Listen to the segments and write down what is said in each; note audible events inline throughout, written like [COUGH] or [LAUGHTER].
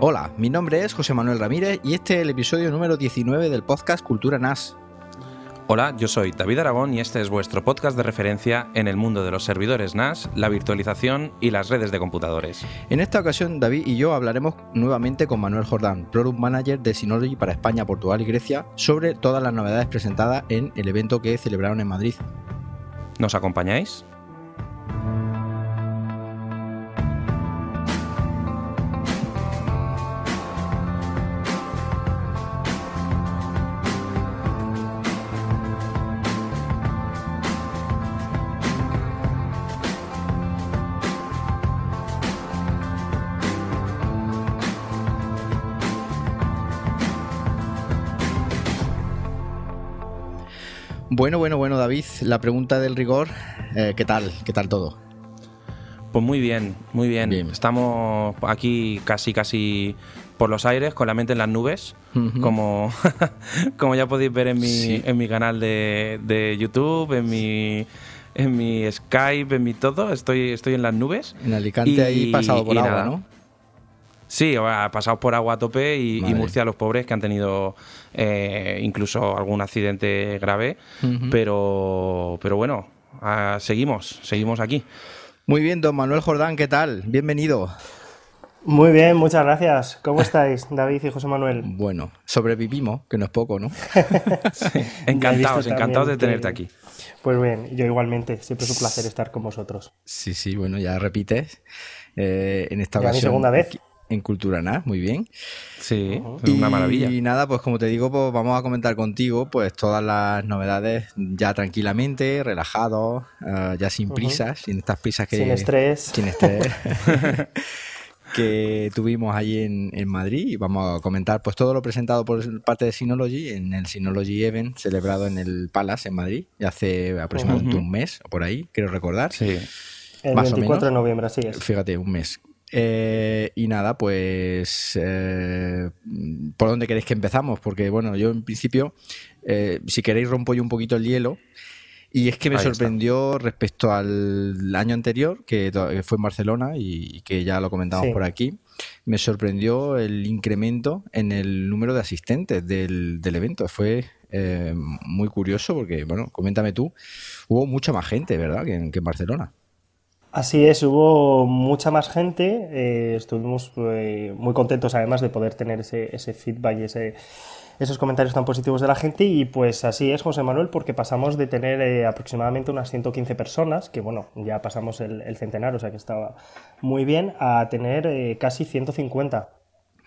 Hola, mi nombre es José Manuel Ramírez y este es el episodio número 19 del podcast Cultura NAS. Hola, yo soy David Aragón y este es vuestro podcast de referencia en el mundo de los servidores NAS, la virtualización y las redes de computadores. En esta ocasión, David y yo hablaremos nuevamente con Manuel Jordán, Product Manager de Synology para España, Portugal y Grecia, sobre todas las novedades presentadas en el evento que celebraron en Madrid. ¿Nos acompañáis? Bueno, bueno, bueno, David, la pregunta del rigor, eh, ¿qué tal? ¿Qué tal todo? Pues muy bien, muy bien. Estamos aquí casi, casi por los aires, con la mente en las nubes, como, [LAUGHS] como ya podéis ver en mi, en mi canal de, YouTube, en mi, en mi Skype, en mi todo, estoy, estoy en las nubes. En Alicante ahí pasado por agua, ¿no? Sí, ha pasado por agua a tope y, Murcia los pobres que han tenido eh, incluso algún accidente grave, pero, pero bueno, ah, seguimos, seguimos aquí. Muy bien, don Manuel Jordán, ¿qué tal? Bienvenido. Muy bien, muchas gracias. ¿Cómo estáis, David y José Manuel? Bueno, sobrevivimos, que no es poco, ¿no? [LAUGHS] Encantados, encantados de tenerte aquí. Pues bien, yo igualmente, siempre es un placer estar con vosotros. Sí, sí, bueno, ya repites. Eh, en esta ocasión. segunda vez en Cultura NAS, muy bien. Sí, una maravilla. Y nada, pues como te digo, pues vamos a comentar contigo pues todas las novedades ya tranquilamente, relajados, eh, ya sin prisas, sin estas prisas que... Sin estrés. Sin estrés. [LAUGHS] [LAUGHS] que tuvimos allí en, Madrid y vamos a comentar pues todo lo presentado por parte de Synology en el Synology Event celebrado en el Palace en Madrid ya hace aproximadamente un mes o por ahí, quiero recordar. Sí. El 24 de noviembre, así es. Fíjate, un mes. Eh, y nada, pues eh, ¿por dónde queréis que empezamos? Porque bueno, yo en principio, eh, si queréis rompo yo un poquito el hielo. Y es que me sorprendió respecto al año anterior, que fue en Barcelona y, que ya lo comentamos por aquí, me sorprendió el incremento en el número de asistentes del, evento. Fue muy curioso porque, bueno, coméntame tú, hubo mucha más gente, ¿verdad?, que en Barcelona. Así es, hubo mucha más gente, eh, estuvimos eh, muy contentos además de poder tener ese, ese feedback y ese, esos comentarios tan positivos de la gente y pues así es José Manuel porque pasamos de tener eh, aproximadamente unas 115 personas, que bueno, ya pasamos el, el, centenar, o sea que estaba muy bien, a tener casi 150,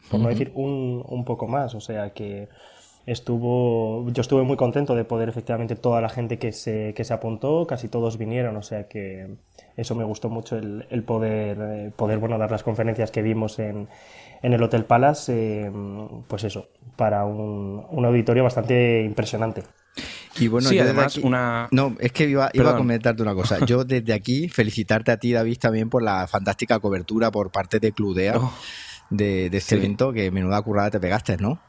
por no decir un, un poco más, o sea que estuvo yo estuve muy contento de poder efectivamente toda la gente que se, que se apuntó, casi todos vinieron, o sea que eso me gustó mucho el, el poder, eh, poder bueno, dar las conferencias que vimos en, en el Hotel Palace, eh, pues eso, para un, un, auditorio bastante impresionante. Y bueno, además una... No, es que iba, iba, a comentarte una cosa. Yo desde aquí felicitarte a ti, David, también por la fantástica cobertura por parte de Cludea oh. de, de, este evento, que menuda currada te pegaste, ¿no?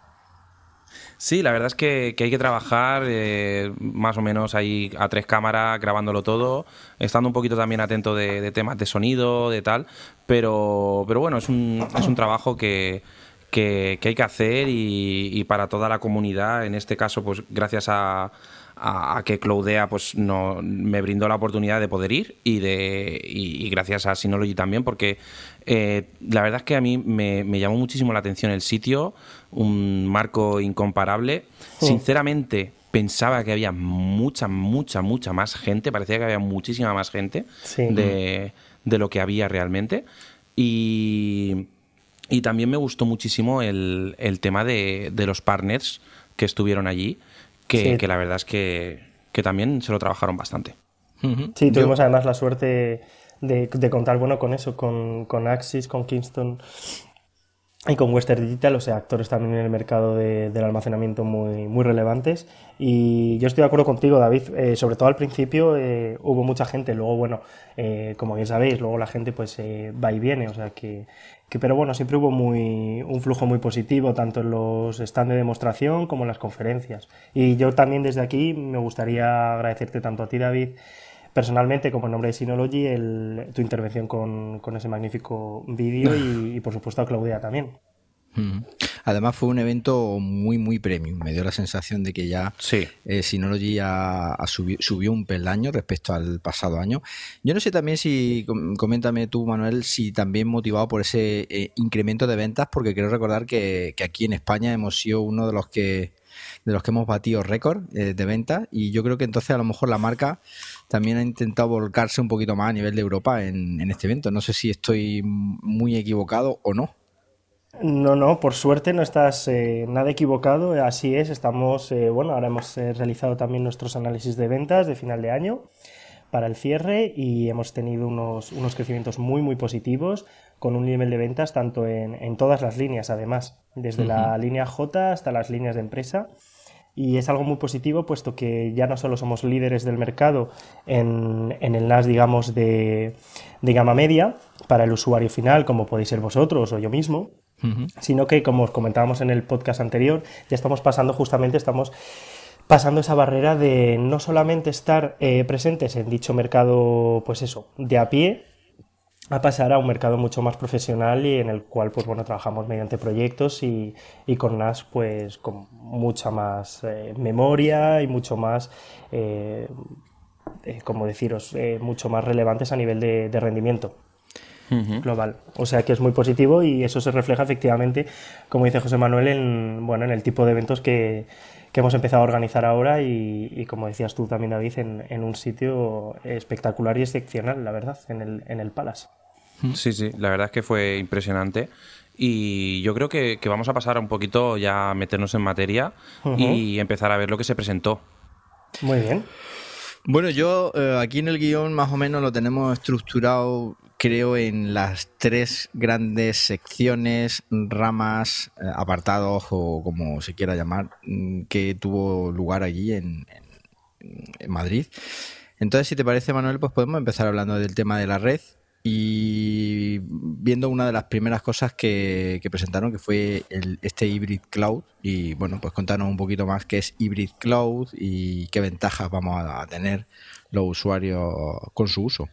Sí, la verdad es que, hay que trabajar eh, más o menos ahí a tres cámaras, grabándolo todo, estando un poquito también atento de, temas de sonido, de tal, pero, pero bueno, es un, es un trabajo que, que, hay que hacer y, para toda la comunidad, en este caso, pues gracias a, a, que Cloudea pues no, me brindó la oportunidad de poder ir y de y, gracias a Synology también porque eh, la verdad es que a mí me, me, llamó muchísimo la atención el sitio un marco incomparable. Sinceramente, pensaba que había mucha, mucha, mucha más gente. Parecía que había muchísima más gente de, lo que había realmente. Y, y también me gustó muchísimo el, el tema de, de, los partners que estuvieron allí, que, que la verdad es que, que, también se lo trabajaron bastante. Sí, tuvimos además la suerte de, de, contar bueno, con eso, con, con Axis, con Kingston y con Western Digital, o sea, actores también en el mercado del almacenamiento muy, muy relevantes. Y yo estoy de acuerdo contigo, David, eh, sobre todo al principio eh, hubo mucha gente, luego, bueno, eh, como bien sabéis, luego la gente pues va y viene, o sea que, pero bueno, siempre hubo muy, un flujo muy positivo, tanto en los stands de demostración como en las conferencias. Y yo también desde aquí me gustaría agradecerte tanto a ti, David, personalmente, como en nombre de Synology, el, tu intervención con, con ese magnífico vídeo y, por supuesto a Claudia también. Además fue un evento muy, muy premium. Me dio la sensación de que ya sí. eh, Synology ya subió, un peldaño respecto al pasado año. Yo no sé también si, coméntame tú, Manuel, si también motivado por ese eh, incremento de ventas, porque quiero recordar que, aquí en España hemos sido uno de los que de los que hemos batido récord eh, de ventas y yo creo que entonces a lo mejor la marca también ha intentado volcarse un poquito más a nivel de Europa en este evento. No sé si estoy muy equivocado o no. No, no, por suerte no estás eh, nada equivocado, así es, estamos, eh, bueno, ahora hemos eh, realizado también nuestros análisis de ventas de final de año para el cierre y hemos tenido unos, unos crecimientos muy, muy positivos con un nivel de ventas tanto en, en todas las líneas, además, desde la línea J hasta las líneas de empresa. Y es algo muy positivo puesto que ya no solo somos líderes del mercado en, en el NAS, digamos, de, de gama media para el usuario final, como podéis ser vosotros o yo mismo, sino que, como os comentábamos en el podcast anterior, ya estamos pasando justamente, estamos pasando esa barrera de no solamente estar eh, presentes en dicho mercado, pues eso, de a pie, a pasar a un mercado mucho más profesional y en el cual, pues bueno, trabajamos mediante proyectos y, con NAS, pues con mucha más eh, memoria y mucho más, eh, como deciros, mucho más relevantes a nivel de rendimiento global. O sea que es muy positivo y eso se refleja efectivamente, como dice José Manuel, en, bueno, en el tipo de eventos que, hemos empezado a organizar ahora y, como decías tú también, David, en, un sitio espectacular y excepcional, la verdad, en el, en el Palace. Sí, sí, la verdad es que fue impresionante. Y yo creo que, vamos a pasar un poquito ya a meternos en materia y empezar a ver lo que se presentó. Muy bien. Bueno, yo eh, aquí en el guion más o menos lo tenemos estructurado creo en las tres grandes secciones, ramas, eh, apartados o como se quiera llamar, mm, que tuvo lugar allí en, Madrid. Entonces, si te parece, Manuel, pues podemos empezar hablando del tema de la red y viendo una de las primeras cosas que, presentaron, que fue el, este Hybrid Cloud. Y bueno, pues contanos un poquito más qué es Hybrid Cloud y qué ventajas vamos a tener los usuarios con su uso.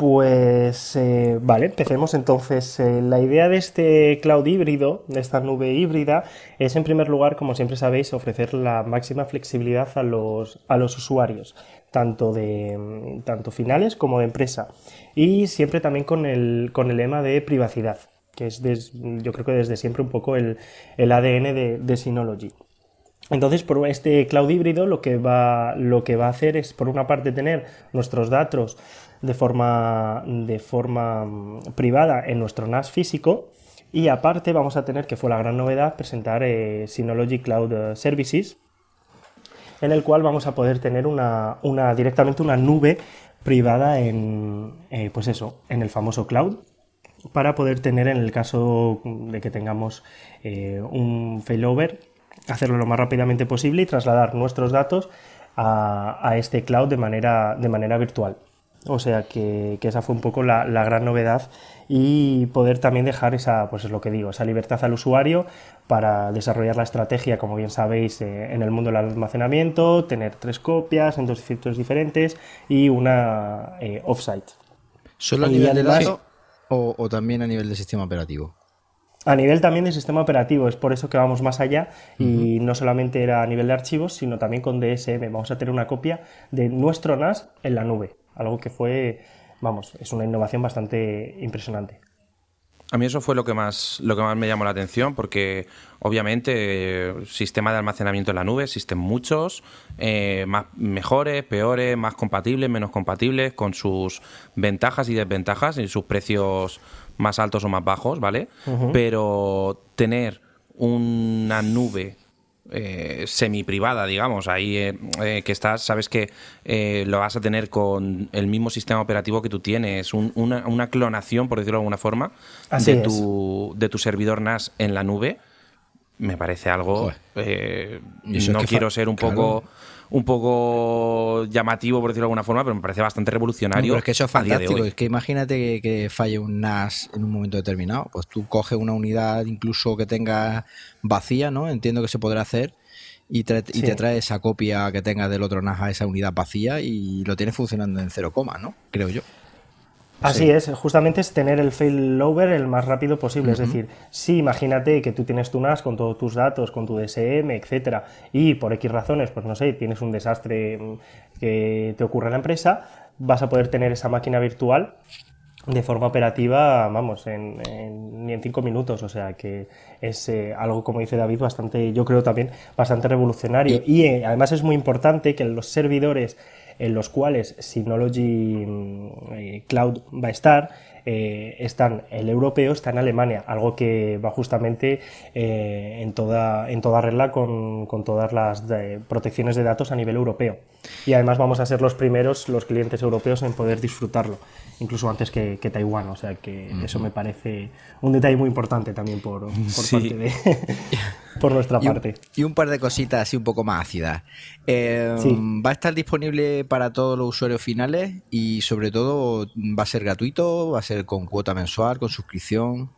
Pues eh, vale, empecemos entonces. Eh, la idea de este cloud híbrido, de esta nube híbrida, es en primer lugar, como siempre sabéis, ofrecer la máxima flexibilidad a los, a los usuarios, tanto, de, tanto finales como de empresa. Y siempre también con el, con el lema de privacidad, que es yo creo que desde siempre un poco el, ADN de, de Synology. Entonces, por este cloud híbrido lo que, va, lo que va a hacer es, por una parte, tener nuestros datos de forma, de forma mm, privada en nuestro NAS físico y aparte vamos a tener, que fue la gran novedad, presentar eh, Synology Cloud Services, en el cual vamos a poder tener una, una directamente una nube privada en, eh, pues eso, en el famoso cloud, para poder tener, en el caso de que tengamos eh, un failover, hacerlo lo más rápidamente posible y trasladar nuestros datos a, a este cloud de manera, de manera virtual. O sea que, esa fue un poco la, gran novedad y poder también dejar esa, pues es lo que digo, esa libertad al usuario para desarrollar la estrategia, como bien sabéis, eh, en el mundo del almacenamiento, tener tres copias en dos circuitos diferentes y una eh, offsite. ¿Solo a nivel de datos o, también a nivel de sistema operativo? A nivel también de sistema operativo, es por eso que vamos más allá y no solamente era a nivel de archivos, sino también con DSM. Vamos a tener una copia de nuestro NAS en la nube algo que fue, vamos, es una innovación bastante impresionante. A mí eso fue lo que más, lo que más me llamó la atención, porque obviamente sistema de almacenamiento en la nube existen muchos, eh, más mejores, peores, más compatibles, menos compatibles, con sus ventajas y desventajas y sus precios más altos o más bajos, ¿vale? Pero tener una nube eh, semi privada, digamos, ahí eh, eh, que estás, sabes que lo vas a tener con el mismo sistema operativo que tú tienes, una, clonación, por decirlo de alguna forma, de tu, de tu servidor NAS en la nube, me parece algo... no quiero ser un poco un poco llamativo, por decirlo de alguna forma, pero me parece bastante revolucionario. pero es que eso es fantástico. Es que imagínate que, falle un NAS en un momento determinado. Pues tú coges una unidad incluso que tenga vacía, ¿no? Entiendo que se podrá hacer. Y, te, y te trae esa copia que tenga del otro NAS a esa unidad vacía y lo tienes funcionando en cero coma, ¿no? Creo yo. Así es, justamente es tener el failover el más rápido posible. Es decir, si imagínate que tú tienes tu NAS con todos tus datos, con tu DSM, etcétera, y por X razones, pues no sé, tienes un desastre mm, que te ocurre en la empresa, vas a poder tener esa máquina virtual de forma operativa, vamos, en, ni en cinco minutos. O sea que es eh, algo, como dice David, bastante, yo creo también, bastante revolucionario. Y, eh, además es muy importante que los servidores en los cuales Synology mm, eh, Cloud va a estar, eh, están el europeo está en Alemania, algo que va justamente eh, en, toda, en toda regla con, con todas las protecciones de datos a nivel europeo. Y además vamos a ser los primeros, los clientes europeos, en poder disfrutarlo, incluso antes que, Taiwán. O sea que eso me parece un detalle muy importante también por, por [LAUGHS] parte de. [LAUGHS] por nuestra parte. y un par de cositas así un poco más ácidas. ¿Va a estar disponible para todos los usuarios finales y sobre todo va a ser gratuito? ¿Va a ser con cuota mensual, con suscripción?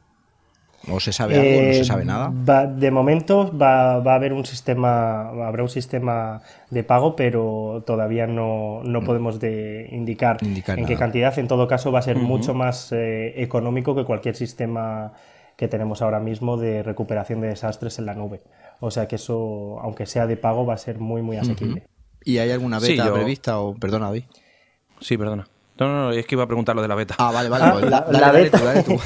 ¿O se sabe algo? ¿No se sabe nada? Eh, de momento va, a haber un sistema, habrá un sistema de pago, pero todavía no, no mm. podemos de indicar, en qué cantidad. En todo caso, va a ser mucho más eh, económico que cualquier sistema que tenemos ahora mismo de recuperación de desastres en la nube. O sea que eso, aunque sea de pago, va a ser muy, muy asequible. ¿Y hay alguna beta prevista? O, perdona, David. Sí, perdona. No, no, no, es que iba a preguntar lo de la beta. Ah, vale, vale. Pues la, beta, dale tú,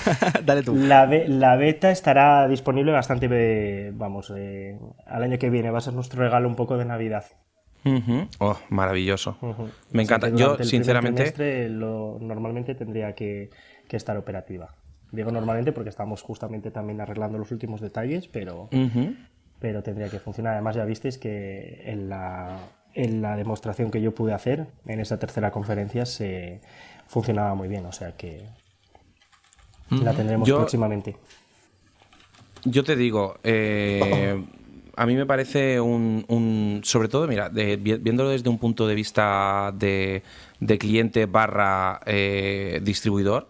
dale tú. [LAUGHS] La, beta estará disponible bastante, vamos, eh, al año que viene. Va a ser nuestro regalo un poco de Navidad. Oh, maravilloso. Me encanta. Yo, sinceramente. Lo, normalmente tendría que, estar operativa. Digo normalmente porque estamos justamente también arreglando los últimos detalles, pero, pero tendría que funcionar. Además, ya visteis que en la, en la demostración que yo pude hacer en esa tercera conferencia se funcionaba muy bien, o sea que la tendremos próximamente. Yo te digo, eh, a mí me parece un, sobre todo, mira, viéndolo desde un punto de vista de, cliente barra eh, distribuidor,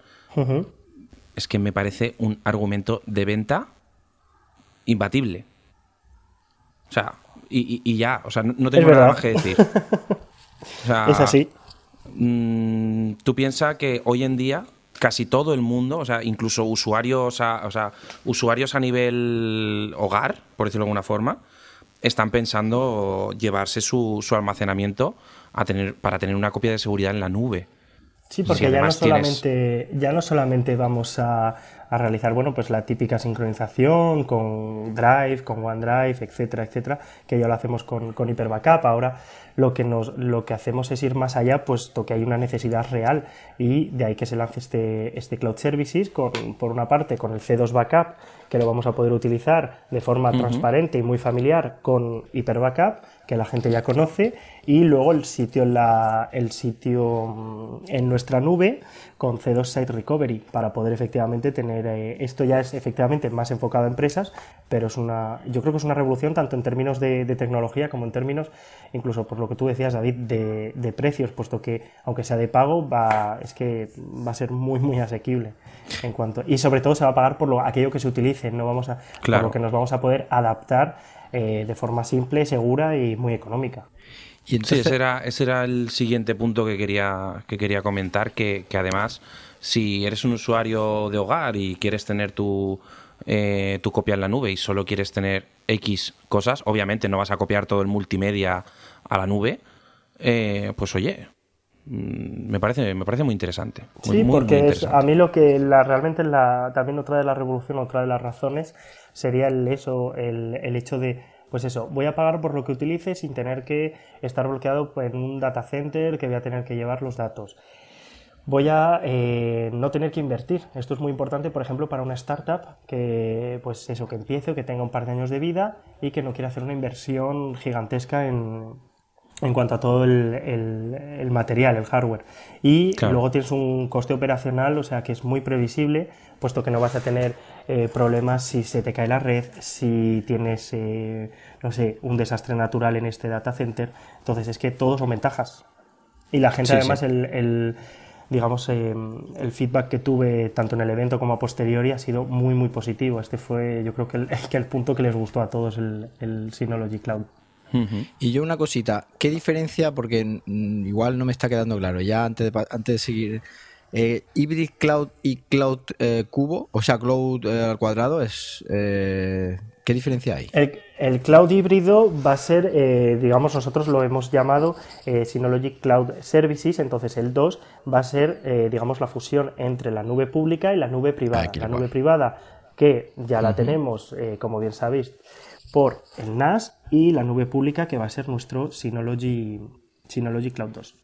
es que me parece un argumento de venta imbatible. O sea, y, ya, o sea, no, tengo nada más que decir. [LAUGHS] es así. Mm, tú piensas que hoy en día casi todo el mundo, o sea, incluso usuarios a, o sea, usuarios a nivel hogar, por decirlo de alguna forma, están pensando llevarse su, su almacenamiento a tener, para tener una copia de seguridad en la nube. Sí, porque ya no, solamente, ya no solamente vamos a, a realizar, bueno, pues la típica sincronización con Drive, con OneDrive, etcétera, etcétera, que ya lo hacemos con, con Hyper Ahora lo que, nos, lo que hacemos es ir más allá, puesto que hay una necesidad real y de ahí que se lance este, este Cloud Services, con, por una parte con el C2 Backup, que lo vamos a poder utilizar de forma transparente y muy familiar con Hyper Backup, que la gente ya conoce, y luego el sitio, la, el sitio mm, en nuestra nube con C2 Site Recovery, para poder efectivamente tener, eh, esto ya es efectivamente más enfocado a empresas, pero es una, yo creo que es una revolución tanto en términos de, de tecnología como en términos, incluso por lo que tú decías, David, de, de, precios, puesto que aunque sea de pago, va, es que va a ser muy, muy asequible. En cuanto, y sobre todo se va a pagar por lo, aquello que se utilice, no vamos a, por lo que nos vamos a poder adaptar eh, de forma simple, segura y muy económica. Y entonces... Sí, ese era, ese era el siguiente punto que quería, que quería comentar, que, que además, si eres un usuario de hogar y quieres tener tu, eh, tu copia en la nube y solo quieres tener X cosas, obviamente no vas a copiar todo el multimedia a la nube, eh, pues oye, mm, me parece, me parece muy interesante. sí, porque a mí lo que la, realmente la, también otra de la revolución, otra de las razones sería el, eso, el, el hecho de pues eso, voy a pagar por lo que utilice sin tener que estar bloqueado en un data center que voy a tener que llevar los datos voy a eh, no tener que invertir. Esto es muy importante, por ejemplo, para una startup que, pues eso, que empiece que tenga un par de años de vida y que no quiera hacer una inversión gigantesca en, en cuanto a todo el, material, el hardware. Y luego tienes un coste operacional, o sea que es muy previsible, puesto que no vas a tener eh, problemas si se te cae la red, si tienes, eh, no sé, un desastre natural en este data center. Entonces es que todos son ventajas. Y la gente, además, el digamos, eh, el feedback que tuve tanto en el evento como a posteriori ha sido muy, muy positivo. Este fue, yo creo que el, [LAUGHS] que el punto que les gustó a todos el, el Synology Cloud. Y yo una cosita, ¿qué diferencia? Porque igual no me está quedando claro, ya antes de, antes de seguir Eh, Hybrid Cloud y Cloud eh, Cubo, o sea, Cloud eh, al cuadrado, es ¿qué diferencia hay? El, cloud híbrido va a ser, digamos, nosotros lo hemos llamado Synology Cloud Services, entonces el 2 va a ser, digamos, la fusión entre la nube pública y la nube privada. la nube privada que ya la tenemos, como bien sabéis, por el NAS y la nube pública que va a ser nuestro Synology, Synology Cloud 2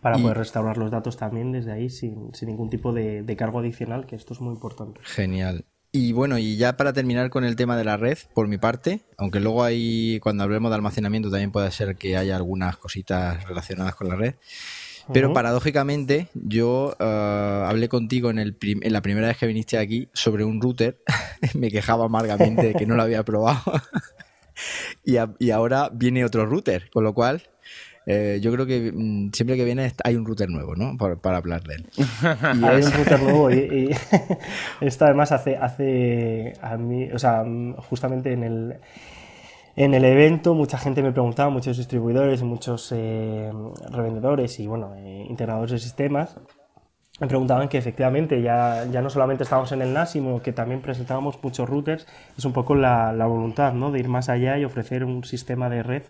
para poder restaurar los datos también desde ahí sin, ningún tipo de, cargo adicional, que esto es muy importante. Genial. Y bueno, y ya para terminar con el tema de la red, por mi parte, aunque luego hay, cuando hablemos de almacenamiento, también puede ser que haya algunas cositas relacionadas con la red. Pero paradójicamente, yo eh, hablé contigo en, el en la primera vez que viniste aquí sobre un router. [LAUGHS] Me quejaba amargamente de que no lo había probado. [LAUGHS] y, y ahora viene otro router, con lo cual eh, yo creo que mm, siempre que viene hay un router nuevo, ¿no? Para, hablar de él. [LAUGHS] Y hay un router nuevo y, esto además hace, hace a mí, o sea, justamente en el, en el evento mucha gente me preguntaba, muchos distribuidores, muchos eh, revendedores y bueno, eh, integradores de sistemas, me preguntaban que efectivamente ya, ya no solamente estábamos en el NAS, sino que también presentábamos muchos routers. Es un poco la, la voluntad ¿no? de ir más allá y ofrecer un sistema de red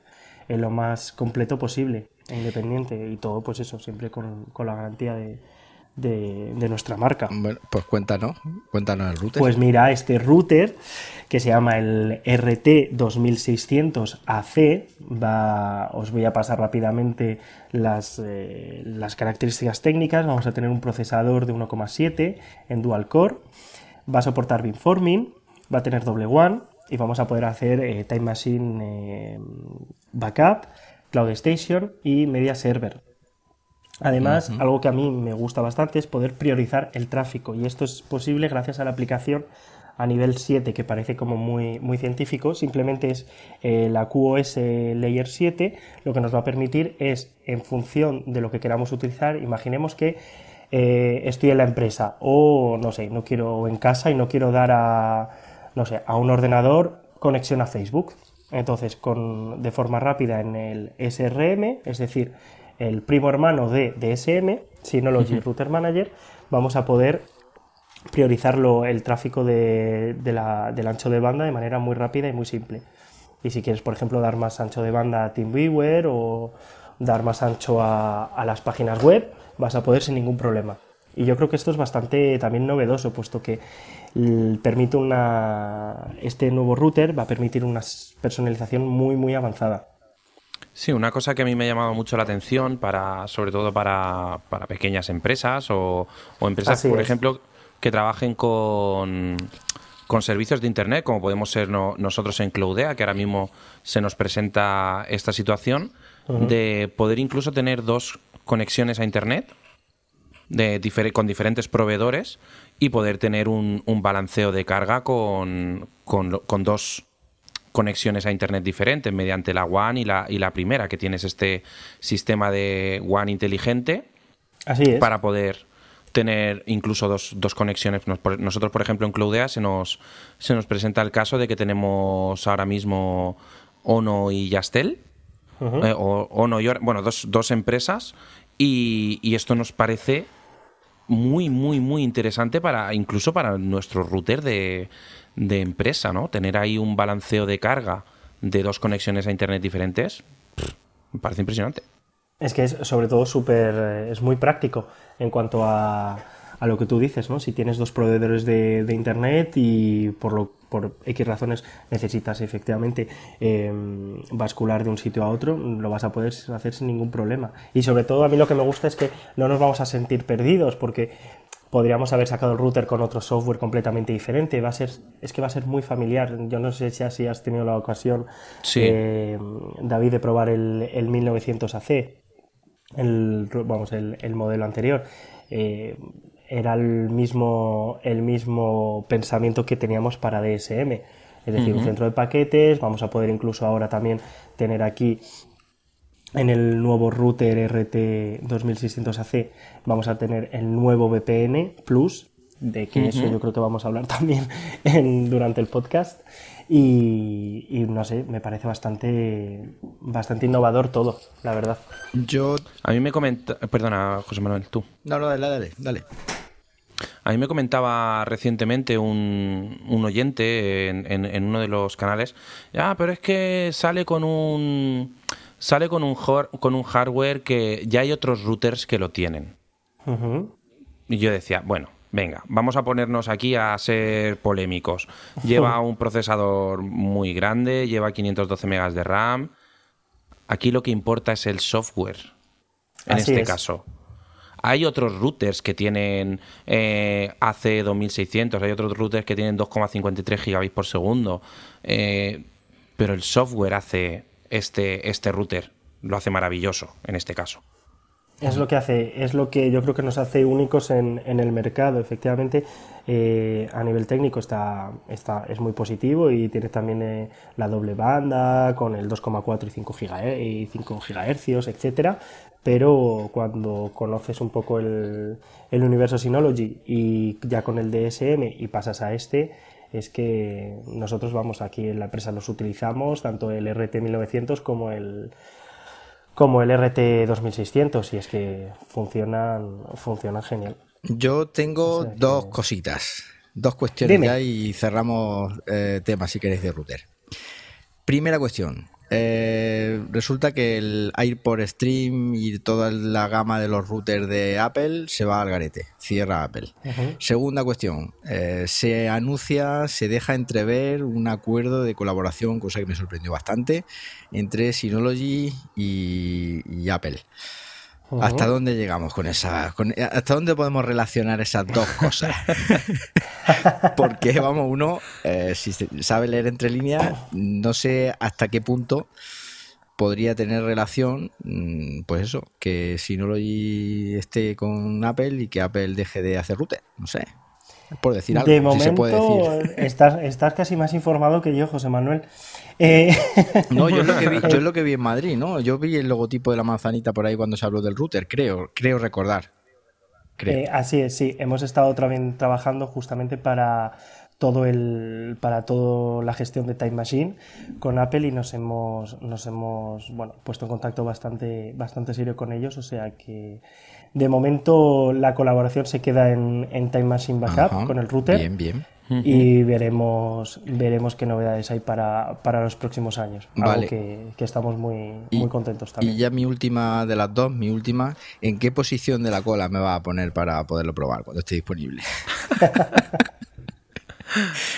lo más completo posible, independiente, y todo, pues eso, siempre con, la garantía de, de, nuestra marca. Bueno, pues cuéntanos, cuéntanos el router. Pues mira, este router que se llama el RT2600AC, va, os voy a pasar rápidamente las, eh, las características técnicas. Vamos a tener un procesador de 1,7 en dual core, va a soportar beamforming, va a tener doble one, y vamos a poder hacer eh, Time Machine eh, Backup, Cloud Station y Media Server. Además, algo que a mí me gusta bastante es poder priorizar el tráfico y esto es posible gracias a la aplicación a nivel 7 que parece como muy, muy científico, simplemente es eh, la QoS Layer 7, lo que nos va a permitir es, en función de lo que queramos utilizar, imaginemos que estoy en la empresa o no sé, no quiero en casa y no quiero dar a no sé, a un ordenador conexión a Facebook. Entonces, con, de forma rápida en el SRM, es decir, el primo hermano de DSM, Synology Router Manager, vamos a poder priorizarlo el tráfico de, del ancho de banda de manera muy rápida y muy simple. Y si quieres, por ejemplo, dar más ancho de banda a TeamViewer o dar más ancho a, a las páginas web, vas a poder sin ningún problema. Y yo creo que esto es bastante también novedoso, puesto que permite una, este nuevo router va a permitir una personalización muy, muy avanzada. Sí, una cosa que a mí me ha llamado mucho la atención, para, sobre todo para, pequeñas empresas o, empresas, por ejemplo, que trabajen con, con servicios de Internet, como podemos ser nosotros en Cloudea, que ahora mismo se nos presenta esta situación, de poder incluso tener dos conexiones a Internet de con diferentes proveedores y poder tener un, balanceo de carga con, con, dos conexiones a Internet diferentes mediante la WAN y la, y la primera, que tienes este sistema de WAN inteligente Así para poder tener incluso dos, dos conexiones. Nosotros, por ejemplo, en Cloudea se nos, se nos presenta el caso de que tenemos ahora mismo Ono y Yastel, eh, o, Ono y, bueno, dos, dos empresas, y, y, esto nos parece muy, muy, muy interesante para incluso para nuestro router de, de empresa, ¿no? Tener ahí un balanceo de carga de dos conexiones a internet diferentes, me parece impresionante. Es que es sobre todo súper, eh, es muy práctico en cuanto a a lo que tú dices, ¿no? Si tienes dos proveedores de, Internet y por, lo, por X razones necesitas efectivamente em, bascular de un sitio a otro, lo vas a poder hacer sin ningún problema. Y sobre todo a mí lo que me gusta es que no nos vamos a sentir perdidos porque podríamos haber sacado el router con otro software completamente diferente. Va a ser, es que va a ser muy familiar. Yo no sé si así has tenido la ocasión, em, David, de probar el, el 1900AC, el, vamos, el, el modelo anterior. Eh, era el mismo, el mismo pensamiento que teníamos para DSM. Es decir, un centro de paquetes, vamos a poder incluso ahora también tener aquí en el nuevo router RT2600AC, vamos a tener el nuevo VPN Plus, de que eso yo creo que vamos a hablar también [LAUGHS] durante el podcast. Y, no sé, me parece bastante, bastante innovador todo, la verdad. Yo. A mí me comenta. Perdona, José Manuel, tú. No, no, dale, dale, dale. A mí me comentaba recientemente un, un oyente en, en, uno de los canales, ah, pero es que sale con un sale con un, con un hardware que ya hay otros routers que lo tienen. Y yo decía, bueno, venga, vamos a ponernos aquí a ser polémicos. Lleva [LAUGHS] un procesador muy grande, lleva 512 megas de RAM. Aquí lo que importa es el software, en este caso. Hay otros routers que tienen eh, AC 2600, hay otros routers que tienen 2,53 gigabits por segundo, eh, pero el software hace este, este router, lo hace maravilloso en este caso. Es lo que hace, es lo que yo creo que nos hace únicos en, en el mercado. Efectivamente, eh, a nivel técnico está, está, es muy positivo y tiene también eh, la doble banda con el 2,4 y 5, y 5 gigahercios, etcétera. Pero cuando conoces un poco el, el universo Synology y ya con el DSM y pasas a este, es que nosotros vamos aquí en la empresa los utilizamos tanto el RT1900 como el como el RT 2600 y es que funcionan, funcionan genial. Yo tengo dos cositas, dos cuestiones ya y cerramos eh, temas si queréis de router. Primera cuestión, eh, resulta que el AirPort Stream y toda la gama de los routers de Apple se va al garete, cierra Apple. Segunda cuestión, eh, se anuncia, se deja entrever un acuerdo de colaboración, cosa que me sorprendió bastante, entre Synology y Apple. ¿Hasta dónde llegamos con esa? ¿Hasta dónde podemos relacionar esas dos cosas? [LAUGHS] Porque, vamos, uno, eh, si sabe leer entre líneas, no sé hasta qué punto podría tener relación, mm, pues eso, que si no lo esté con Apple y que Apple deje de hacer router, no sé. Por decir algo, de momento, se puede decir. Estás, estás casi más informado que yo, José Manuel. Eh, [LAUGHS] no, yo es, lo que vi, yo lo que vi en Madrid, ¿no? Yo vi el logotipo de la manzanita por ahí cuando se habló del router, creo, creo recordar. Eh, así es, sí. Hemos estado también trabajando justamente para todo el para toda la gestión de Time Machine con Apple y nos hemos nos hemos bueno puesto en contacto bastante bastante serio con ellos o sea que de momento la colaboración se queda en, Time Machine Backup con el router bien bien y veremos veremos qué novedades hay para, los próximos años. Algo que, estamos muy, muy contentos también. Y ya mi última de las dos, mi última, ¿en qué posición de la cola me va a poner para poderlo probar cuando esté disponible? [LAUGHS]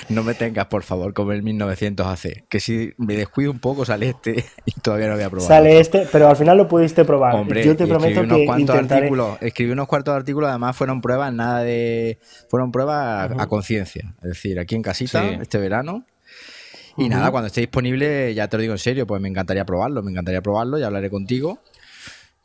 No me tengas, por favor, como el 1900 AC. Que si me descuido un poco, sale este [LAUGHS] y todavía no voy a probar. Sale este, pero al final lo pudiste probar. Hombre, yo te prometo unos que cuantos artículos, escribí unos cuartos de artículos, además fueron pruebas, nada de. Fueron pruebas a, conciencia. Es decir, aquí en casita, este verano. Y nada, cuando esté disponible, ya te lo digo en serio, pues me encantaría probarlo, me encantaría probarlo, ya hablaré contigo.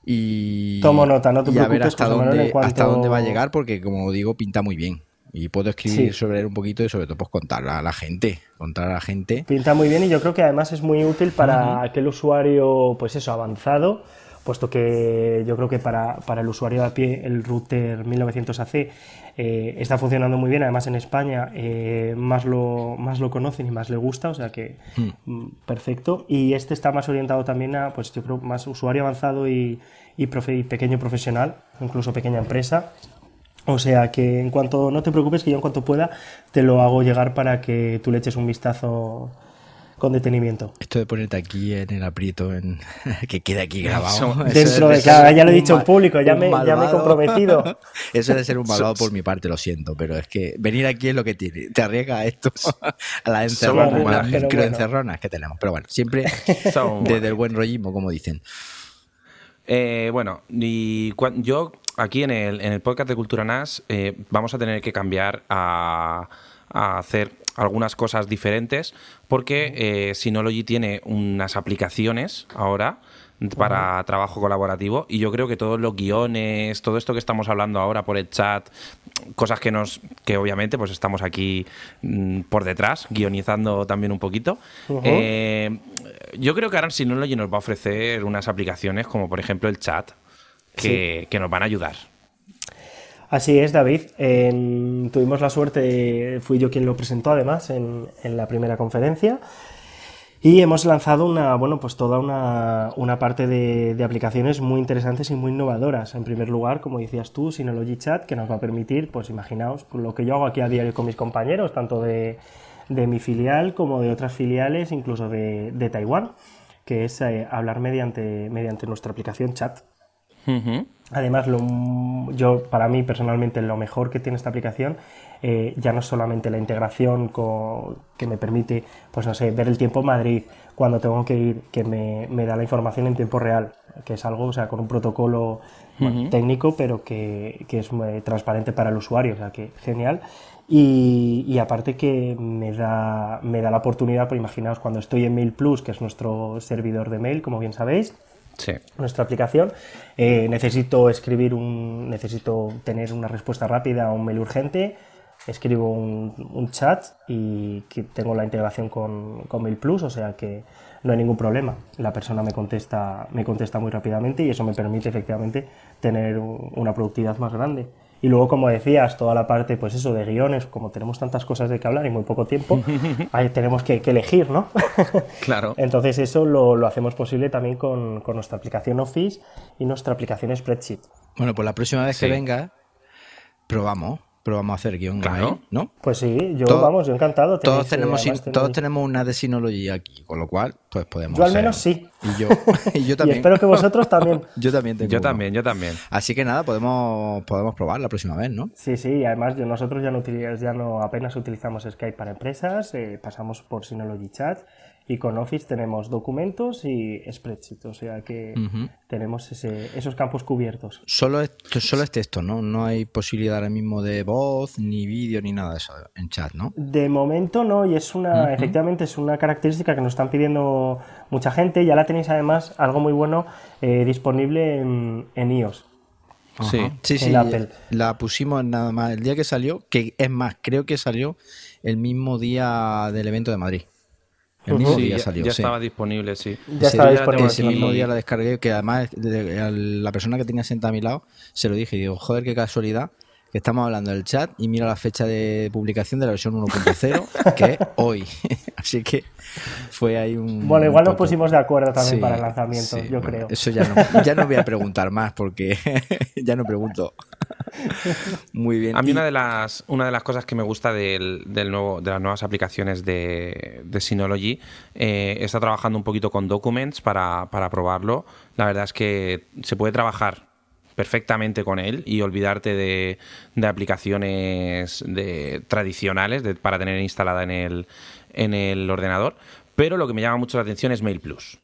Y, Tomo nota, no te y a ver hasta dónde, hasta dónde va a llegar, porque como digo, pinta muy bien y puedo escribir sobre él un poquito y sobre todo pues contar a la gente, contar a la gente. Pinta muy bien y yo creo que además es muy útil para aquel usuario, pues eso, avanzado, puesto que yo creo que para, el usuario de a pie el router 1900AC eh, está funcionando muy bien, además en España eh, más, lo, más lo conocen y más le gusta, o sea que hmm. mm, perfecto. Y este está más orientado también a, pues yo creo, más usuario avanzado y, y pequeño profesional, incluso pequeña empresa, o sea que en cuanto, no te preocupes, que yo en cuanto pueda te lo hago llegar para que tú le eches un vistazo con detenimiento. Esto de ponerte aquí en el aprieto, en, [LAUGHS] que quede aquí grabado. Dentro de, claro, ya lo he dicho en público, ya me, ya me, he comprometido. [LAUGHS] Eso debe ser un malvado por mi parte, lo siento, pero es que venir aquí es lo que tiene. Te arriesga esto [LAUGHS] a las encerronas, las microencerronas que tenemos. Pero bueno, siempre desde el buen rollismo, como dicen. Eh, bueno, y yo aquí en el, en el podcast de Cultura NAS eh, vamos a tener que cambiar a, hacer algunas cosas diferentes porque eh, Synology tiene unas aplicaciones ahora para trabajo colaborativo y yo creo que todos los guiones, todo esto que estamos hablando ahora por el chat, cosas que nos que obviamente pues estamos aquí mm, por detrás guionizando también un poquito. Eh, yo creo que ahora Synology nos va a ofrecer unas aplicaciones como por ejemplo el chat que, nos van a ayudar. Así es, David. tuvimos la suerte, fui yo quien lo presentó además en, la primera conferencia. Y hemos lanzado una, bueno, pues toda una, parte de, aplicaciones muy interesantes y muy innovadoras. En primer lugar, como decías tú, Synology Chat, que nos va a permitir, pues imaginaos, lo que yo hago aquí a diario con mis compañeros, tanto de, mi filial como de otras filiales, incluso de, Taiwán, que es eh, hablar mediante, mediante nuestra aplicación chat. Además, lo, yo para mí personalmente lo mejor que tiene esta aplicación eh, ya no es solamente la integración que me permite, pues no sé, ver el tiempo en Madrid cuando tengo que ir, que me, da la información en tiempo real, que es algo, o sea, con un protocolo técnico, pero que, es muy transparente para el usuario, o sea, que genial. Y, aparte que me da, me da la oportunidad, pues imaginaos cuando estoy en Mail Plus, que es nuestro servidor de mail, como bien sabéis, nuestra aplicación. Eh, necesito escribir un, necesito tener una respuesta rápida a un mail urgente. Escribo un, chat y que tengo la integración con, con, Mail Plus, o sea que no hay ningún problema. La persona me contesta, me contesta muy rápidamente y eso me permite efectivamente tener una productividad más grande. Y luego, como decías, toda la parte, pues eso, de guiones, como tenemos tantas cosas de que hablar y muy poco tiempo, [LAUGHS] ahí tenemos que, elegir, ¿no? [LAUGHS] claro. Entonces eso lo, hacemos posible también con, nuestra aplicación Office y nuestra aplicación Spreadsheet. Bueno, pues la próxima vez que venga, probamos pero vamos a hacer guion claro. ¿no? Pues sí, yo vamos, yo encantado. Todos tenemos, todos tenemos una de sinología aquí, con lo cual, pues podemos. Yo al menos sí. Y yo, [LAUGHS] y yo también. y espero que vosotros también. [LAUGHS] yo también tengo. Yo también, yo también. Así que nada, podemos, podemos probar la próxima vez, ¿no? Sí, sí, además nosotros ya no, ya no apenas utilizamos Skype para empresas, eh, pasamos por Synology Chat y con Office tenemos documentos y spreadsheet, o sea que tenemos esos campos cubiertos. Solo es, solo es texto, ¿no? No hay posibilidad ahora mismo de voz, ni vídeo, ni nada de eso en chat, ¿no? De momento no, y es una, efectivamente es una característica que nos están pidiendo mucha gente. Ya la tenéis además algo muy bueno eh, disponible en, iOS. Sí, sí, sí. Apple. La pusimos nada más el día que salió, que es más, creo que salió el mismo día del evento de Madrid. El mismo día salió. Ya, estaba disponible, sí. Ya estaba disponible. Ese mismo día la descargué, que además la persona que tenía sentada a mi lado se lo dije y digo, joder, qué casualidad que estamos hablando del chat y mira la fecha de publicación de la versión 1.0, que es hoy. [LAUGHS] Así que fue ahí un... Bueno, igual nos pusimos de acuerdo también para el lanzamiento, yo creo. Eso ya no, ya no voy a preguntar más porque [LAUGHS] ya no pregunto. [LAUGHS] Muy bien. A mí una, de las, una de las cosas que me gusta del, del nuevo, de las nuevas aplicaciones de, de Synology, eh, está trabajando un poquito con Documents para, para probarlo. La verdad es que se puede trabajar perfectamente con él y olvidarte de, de aplicaciones de, tradicionales para tener instalada en el, en el ordenador. Pero lo que me llama mucho la atención es Mail Plus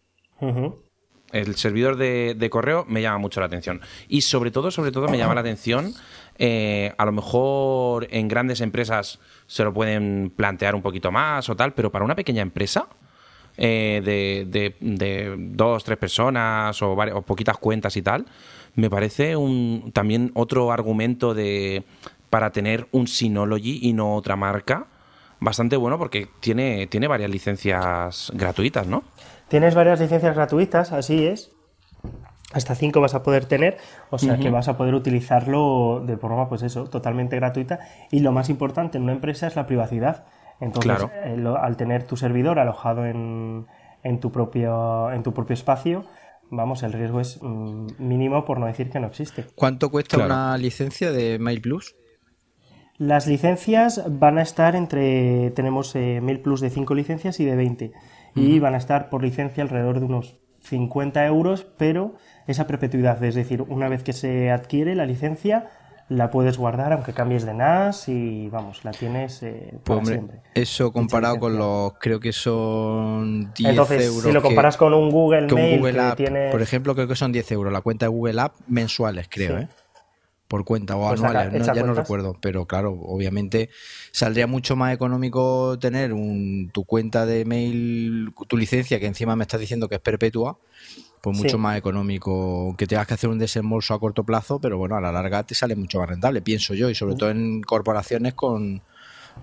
el servidor de, correo me llama mucho la atención. Y sobre todo, sobre todo, me llama la atención, eh, a lo mejor en grandes empresas se lo pueden plantear un poquito más o tal, pero para una pequeña empresa eh, de, de, dos, tres personas o, o, poquitas cuentas y tal, me parece un, también otro argumento de para tener un Synology y no otra marca bastante bueno porque tiene, tiene varias licencias gratuitas, ¿no? Tienes varias licencias gratuitas, así es. Hasta cinco vas a poder tener, o sea que vas a poder utilizarlo de forma, pues eso, totalmente gratuita. Y lo más importante en una empresa es la privacidad. Entonces, eh, al tener tu servidor alojado en, tu propio, en tu propio espacio, vamos, el riesgo es mm, mínimo por no decir que no existe. ¿Cuánto cuesta una licencia de Mail Plus? Las licencias van a estar entre, tenemos eh, Mail Plus de 5 licencias y de 20 y van a estar por licencia alrededor de unos 50 euros, pero esa perpetuidad, es decir, una vez que se adquiere la licencia, la puedes guardar aunque cambies de NAS y vamos, la tienes eh, pues, siempre. Eso comparado con los, creo que son 10 Entonces, euros. Si lo comparas con un Google Mail, por ejemplo, creo que son 10 euros la cuenta de Google App mensuales, creo, ¿eh? por cuenta o pues anuales, ya no recuerdo, pero claro, obviamente saldría mucho más económico tener un, tu cuenta de mail, tu licencia, que encima me estás diciendo que es perpetua, pues mucho más económico que tengas que hacer un desembolso a corto plazo, pero bueno, a la larga te sale mucho más rentable, pienso yo, y sobre todo en corporaciones con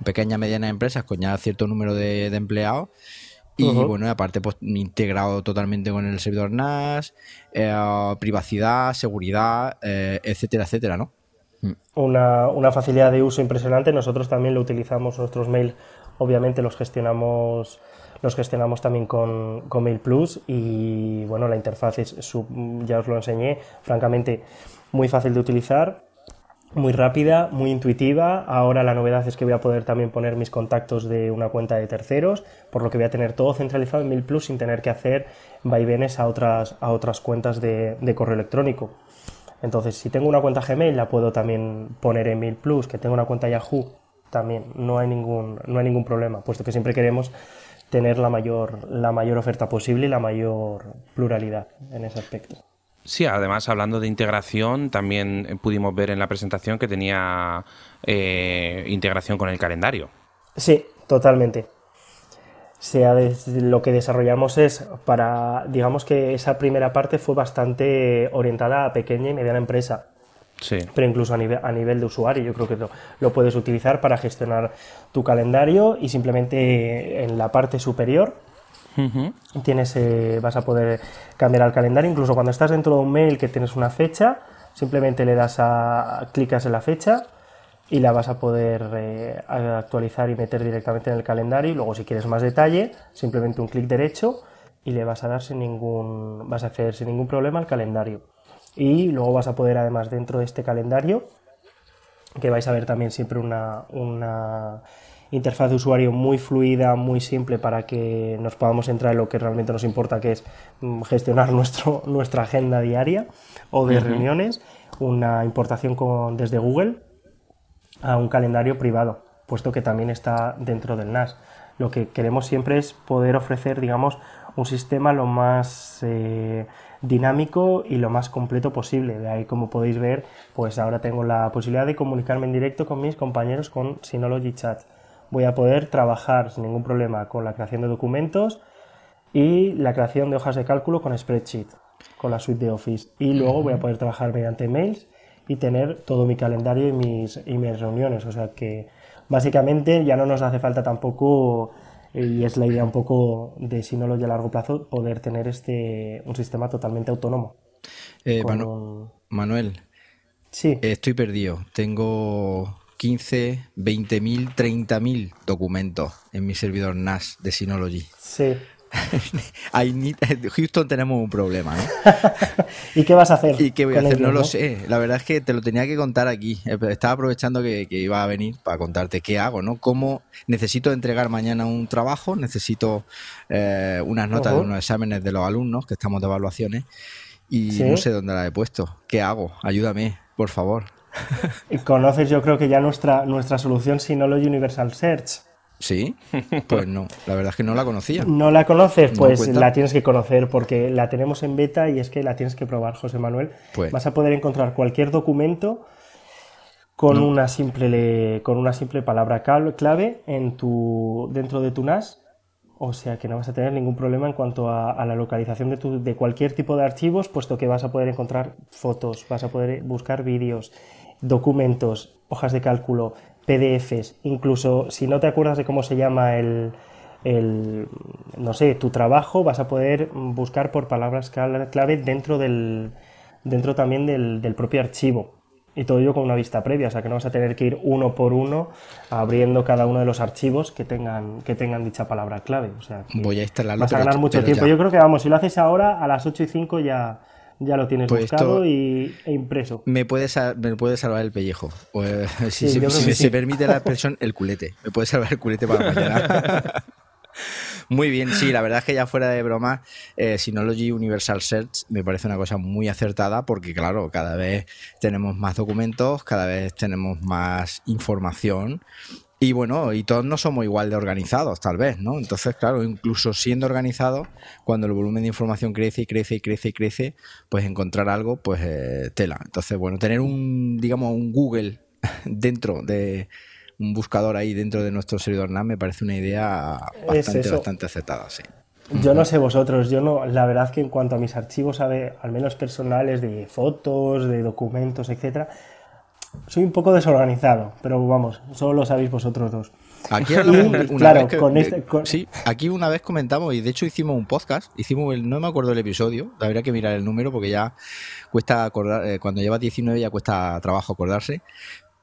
pequeñas, medianas empresas, con ya cierto número de, empleados. Y bueno, aparte, pues integrado totalmente con el servidor NAS, eh, privacidad, seguridad, eh, etcétera, etcétera, ¿no? mm. una, una, facilidad de uso impresionante. Nosotros también lo utilizamos, nuestros mails, obviamente los gestionamos los gestionamos también con, con Mail Plus y bueno, la interfaz es, ya os lo enseñé, francamente muy fácil de utilizar, muy rápida, muy intuitiva. Ahora la novedad es que voy a poder también poner mis contactos de una cuenta de terceros, por lo que voy a tener todo centralizado en Mail Plus sin tener que hacer vaivenes a otras, a otras cuentas de, de correo electrónico. Entonces, si tengo una cuenta Gmail, la puedo también poner en Mail Plus, que tengo una cuenta Yahoo, también no hay ningún, no hay ningún problema, puesto que siempre queremos tener la mayor, la mayor oferta posible y la mayor pluralidad en ese aspecto. Sí, además hablando de integración, también pudimos ver en la presentación que tenía eh, integración con el calendario. Sí, totalmente. Sea, lo que desarrollamos es para, digamos que esa primera parte fue bastante orientada a pequeña y mediana empresa. Pero incluso a nivel, a nivel de usuario, yo creo que lo, puedes utilizar para gestionar tu calendario y simplemente en la parte superior tienes, eh, vas a poder cambiar el calendario. Incluso cuando estás dentro de un mail que tienes una fecha, simplemente le das a, clicas en la fecha y la vas a poder eh, actualizar y meter directamente en el calendario. Y luego, si quieres más detalle, simplemente un clic derecho y le vas a dar sin ningún, vas a acceder sin ningún problema al calendario y luego vas a poder además dentro de este calendario que vais a ver también siempre una, una interfaz de usuario muy fluida, muy simple para que nos podamos entrar en lo que realmente nos importa, que es mm, gestionar [LAUGHS] nuestro, nuestra agenda diaria o de reuniones, una importación con, desde Google a un calendario privado, puesto que también está dentro del NAS. Lo que queremos siempre es poder ofrecer, digamos, un sistema lo más eh, dinámico y lo más completo posible. De ahí, como podéis ver, pues ahora tengo la posibilidad de comunicarme en directo con mis compañeros con Synology Chat. Voy a poder trabajar sin ningún problema con la creación de documentos y la creación de hojas de cálculo con Spreadsheet, con la suite de Office. Y luego voy a poder trabajar mediante mails y tener todo mi calendario y mis, y mis reuniones. O sea que básicamente ya no nos hace falta tampoco y es la idea un poco de Synology a largo plazo poder tener este un sistema totalmente autónomo. Eh, Manuel, sí. estoy perdido. Tengo 15, 20.000, 30.000 documentos en mi servidor NAS de Synology. Sí. [LAUGHS] Houston tenemos un problema. ¿eh? [LAUGHS] ¿Y qué vas a hacer? ¿Y qué voy a hacer? no, lo sé. La verdad es que te lo tenía que contar aquí. Estaba aprovechando que, iba a venir para contarte qué hago, ¿no? Cómo necesito entregar mañana un trabajo, necesito eh, unas notas de unos exámenes de los alumnos que estamos de evaluaciones y no sé dónde la he puesto. ¿Qué hago? Ayúdame, por favor. [LAUGHS] Conoces yo creo que ya nuestra, nuestra solución Synology Universal Search. Sí, pues no, la verdad es que no la conocía. ¿No la conoces? Pues la tienes que conocer porque la tenemos en beta y es que la tienes que probar, José Manuel. Pues Vas a poder encontrar cualquier documento con, una, simple, con una simple palabra clave en tu, dentro de tu NAS. O sea que no vas a tener ningún problema en cuanto a, la localización de, tu, de cualquier tipo de archivos, puesto que vas a poder encontrar fotos, vas a poder buscar vídeos, documentos, hojas de cálculo, PDFs, incluso si no te acuerdas de cómo se llama el, no sé, tu trabajo, vas a poder buscar por palabras clave dentro del dentro también del, propio archivo. Y todo ello con una vista previa, o sea que no vas a tener que ir uno por uno abriendo cada uno de los archivos que tengan, que tengan dicha palabra clave. O sea, Voy a instalarlo. Vas a ganar mucho tiempo. Yo creo que vamos, si lo haces ahora, a las 8 y 5 ya, ya lo tienes pues buscado y, e impreso. Me puede, me puede salvar el pellejo. Eh, [LAUGHS] si, si, se permite la expresión, el culete. Me puede salvar el culete para mañana. [LAUGHS] Muy bien, sí, la verdad es que ya fuera de broma, eh, Synology Universal Search me parece una cosa muy acertada porque, claro, cada vez tenemos más documentos, cada vez tenemos más información y bueno, y todos no somos igual de organizados, tal vez, ¿no? Entonces, claro, incluso siendo organizados, cuando el volumen de información crece y crece y crece y crece, pues encontrar algo, pues eh, tela. Entonces, bueno, tener un, digamos, un Google [LAUGHS] dentro de un buscador ahí dentro de nuestro servidor NAS me parece una idea bastante, bastante acertada, sí. Yo no sé vosotros, yo no, la verdad que en cuanto a mis archivos, al menos personales, de fotos, de documentos, etcétera, soy un poco desorganizado, pero vamos, solo lo sabéis vosotros dos. Aquí [LAUGHS] una, vez este, sí, aquí una vez comentamos y de hecho hicimos un podcast, hicimos el, no me acuerdo el episodio, habría que mirar el número porque ya cuesta acordar, eh, cuando lleva 19 ya cuesta trabajo acordarse,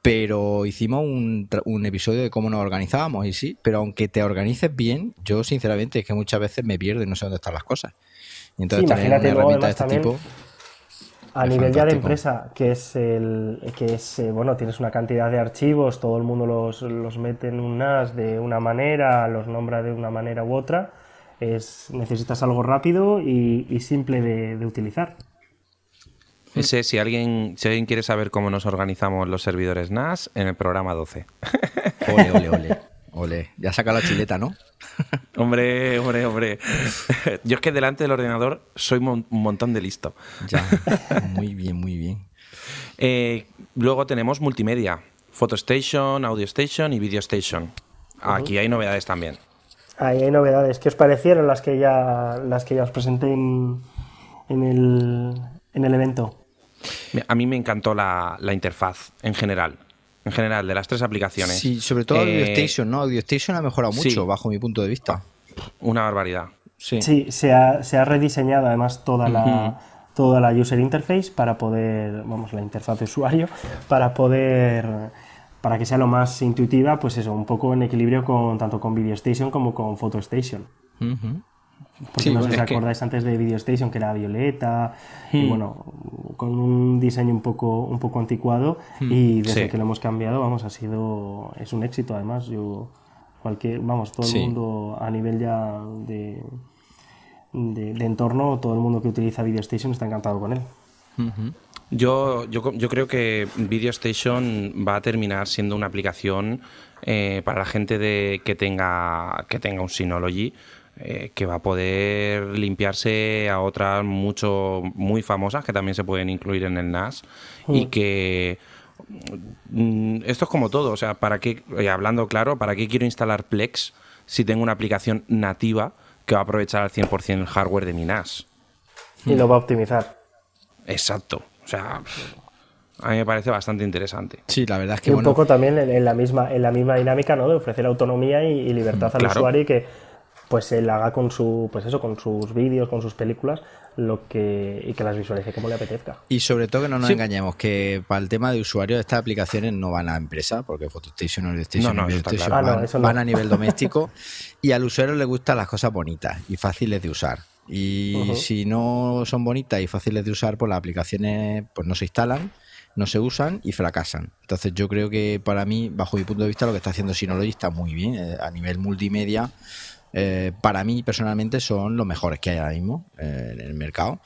pero hicimos un, un, episodio de cómo nos organizábamos y sí, pero aunque te organices bien, yo sinceramente es que muchas veces me pierdo y no sé dónde están las cosas. Y entonces tener una herramienta de este tipo a nivel ya de empresa, que es el que es eh, bueno, tienes una cantidad de archivos, todo el mundo los, los mete en un NAS de una manera, los nombra de una manera u otra. Es, necesitas algo rápido y, simple de, utilizar. Ese, si alguien, si alguien quiere saber cómo nos organizamos los servidores NAS, en el programa 12. Ole, ole, ole. Ole, ya saca la chileta, ¿no? [LAUGHS] hombre, hombre, hombre. Yo es que delante del ordenador soy un montón de listo. Ya, [LAUGHS] muy bien, muy bien. Eh, luego tenemos multimedia, Photo Station, Audio Station y Video Station. Aquí hay novedades también. Ahí hay novedades. ¿Qué os parecieron las que ya, las que ya os presenté en, el, en el evento? A mí me encantó la, la interfaz en general en general, de las tres aplicaciones. Sí, sobre todo eh, AudioStation, ¿no? AudioStation ha mejorado mucho, bajo mi punto de vista. Una barbaridad. Sí, sí se, ha, se ha rediseñado además toda la, toda la user interface para poder, vamos, la interfaz de usuario, para poder, para que sea lo más intuitiva, pues eso, un poco en equilibrio con tanto con VideoStation como con PhotoStation. Porque no sé si os acordáis antes de Video Station que era violeta y hmm. bueno, con un diseño un poco, un poco anticuado hmm. y desde que lo hemos cambiado, vamos, ha sido, es un éxito además, yo, cualquier, vamos, todo el mundo a nivel ya de, de, entorno, todo el mundo que utiliza Video Station está encantado con él. Yo, yo, yo, creo que Video Station va a terminar siendo una aplicación eh, para la gente de, que, tenga, que tenga un Synology eh, que va a poder limpiarse a otras mucho muy famosas que también se pueden incluir en el NAS y mm. que mm, esto es como todo, o sea, para qué eh, hablando claro, para qué quiero instalar Plex si tengo una aplicación nativa que va a aprovechar al 100% el hardware de mi NAS. Y lo va a optimizar. Exacto. O sea, a mí me parece bastante interesante. Sí, la verdad es que y un poco también en, la misma en la misma dinámica, ¿no? De ofrecer autonomía y, libertad al usuario y que pues él haga con su pues eso con sus vídeos con sus películas lo que y que las visualice como le apetezca. Y sobre todo que no nos engañemos que para el tema de usuarios estas aplicaciones no van a empresa porque PhotoStation o Station no, ah, van, a nivel doméstico [LAUGHS] y al usuario le gustan las cosas bonitas y fáciles de usar. Y si no son bonitas y fáciles de usar pues las aplicaciones pues no se instalan no se usan y fracasan. Entonces yo creo que para mí, bajo mi punto de vista, lo que está haciendo Synology está muy bien. Eh, a nivel multimedia eh, para mí personalmente son los mejores que hay ahora mismo eh, en el mercado.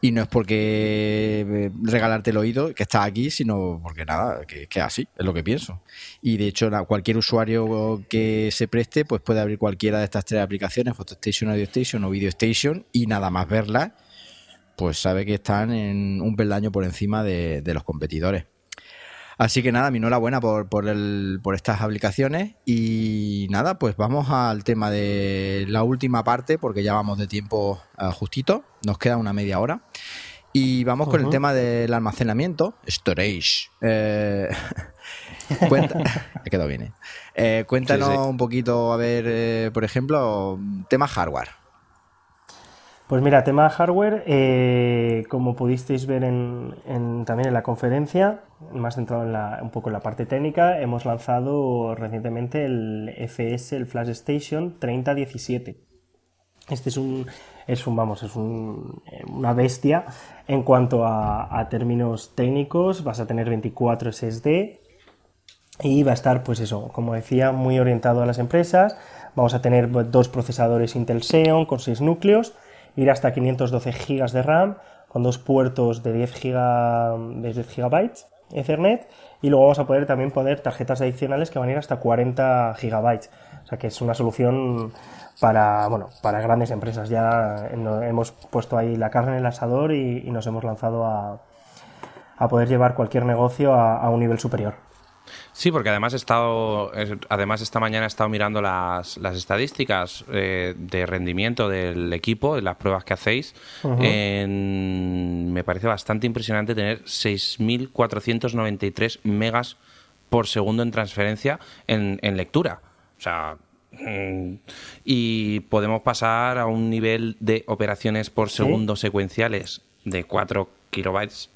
Y no es porque eh, regalarte el oído que está aquí, sino porque nada, que, que así, es lo que pienso. Y de hecho, cualquier usuario que se preste, pues puede abrir cualquiera de estas tres aplicaciones, PhotoStation, AudioStation o VideoStation, y nada más verlas, pues sabe que están en un peldaño por encima de los competidores. Así que nada, mi enhorabuena por, por, el, por estas aplicaciones. Y nada, pues vamos al tema de la última parte, porque ya vamos de tiempo uh, justito. Nos queda una media hora. Y vamos con el tema del almacenamiento, storage. Eh, [LAUGHS] cuenta, [LAUGHS] he quedado bien. ¿eh? eh cuéntanos un poquito, a ver, eh, por ejemplo, tema hardware. Pues mira, tema hardware, eh, como pudisteis ver también en la conferencia, más centrado en la, un poco en la parte técnica, hemos lanzado recientemente el FS, el Flash Station 3017. Este es un, es un vamos, es una bestia en cuanto a, términos técnicos. Vas a tener 24 SSD y va a estar, pues eso, como decía, muy orientado a las empresas. Vamos a tener dos procesadores Intel Xeon con 6 núcleos ir hasta 512 GB de RAM con dos puertos de 10 GB, de 10 GB Ethernet y luego vamos a poder también poner tarjetas adicionales que van a ir hasta 40 GB. O sea que es una solución para, bueno, para grandes empresas. Ya hemos puesto ahí la carne en el asador y, nos hemos lanzado a, poder llevar cualquier negocio a un nivel superior. Sí, porque además he estado, además esta mañana he estado mirando las, las estadísticas eh, de rendimiento del equipo, en las pruebas que hacéis. me parece bastante impresionante tener 6.493 megas por segundo en transferencia en, lectura. O sea, mm, y podemos pasar a un nivel de operaciones por segundo secuenciales de 4 kilobytes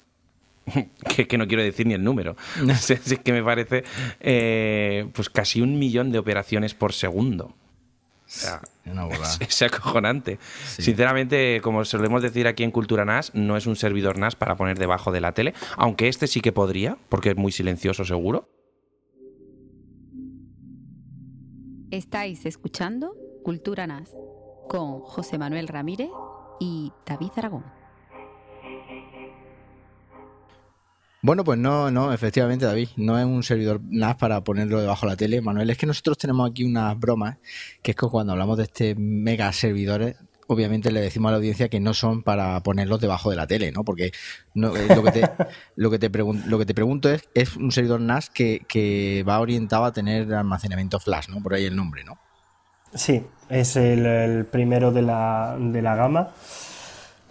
[LAUGHS] que, no quiero decir ni el número. [LAUGHS] es que me parece eh, pues casi un millón de operaciones por segundo. [LAUGHS] es, acojonante. Sinceramente, como solemos decir aquí en Cultura NAS, no es un servidor NAS para poner debajo de la tele, aunque este sí que podría, porque es muy silencioso seguro. Estáis escuchando Cultura NAS con José Manuel Ramírez y David Aragón. Bueno, pues no, no, efectivamente, David, no es un servidor NAS para ponerlo debajo de la tele. Manuel, es que nosotros tenemos aquí unas bromas, que es que cuando hablamos de este mega servidores, obviamente le decimos a la audiencia que no son para ponerlos debajo de la tele, ¿no? Porque eh, lo, que te, [LAUGHS] lo, que te lo que te pregunto es, es un servidor NAS que, que va orientado a tener almacenamiento flash, ¿no? Por ahí el nombre, ¿no? Sí, es el, el primero de la, de la gama.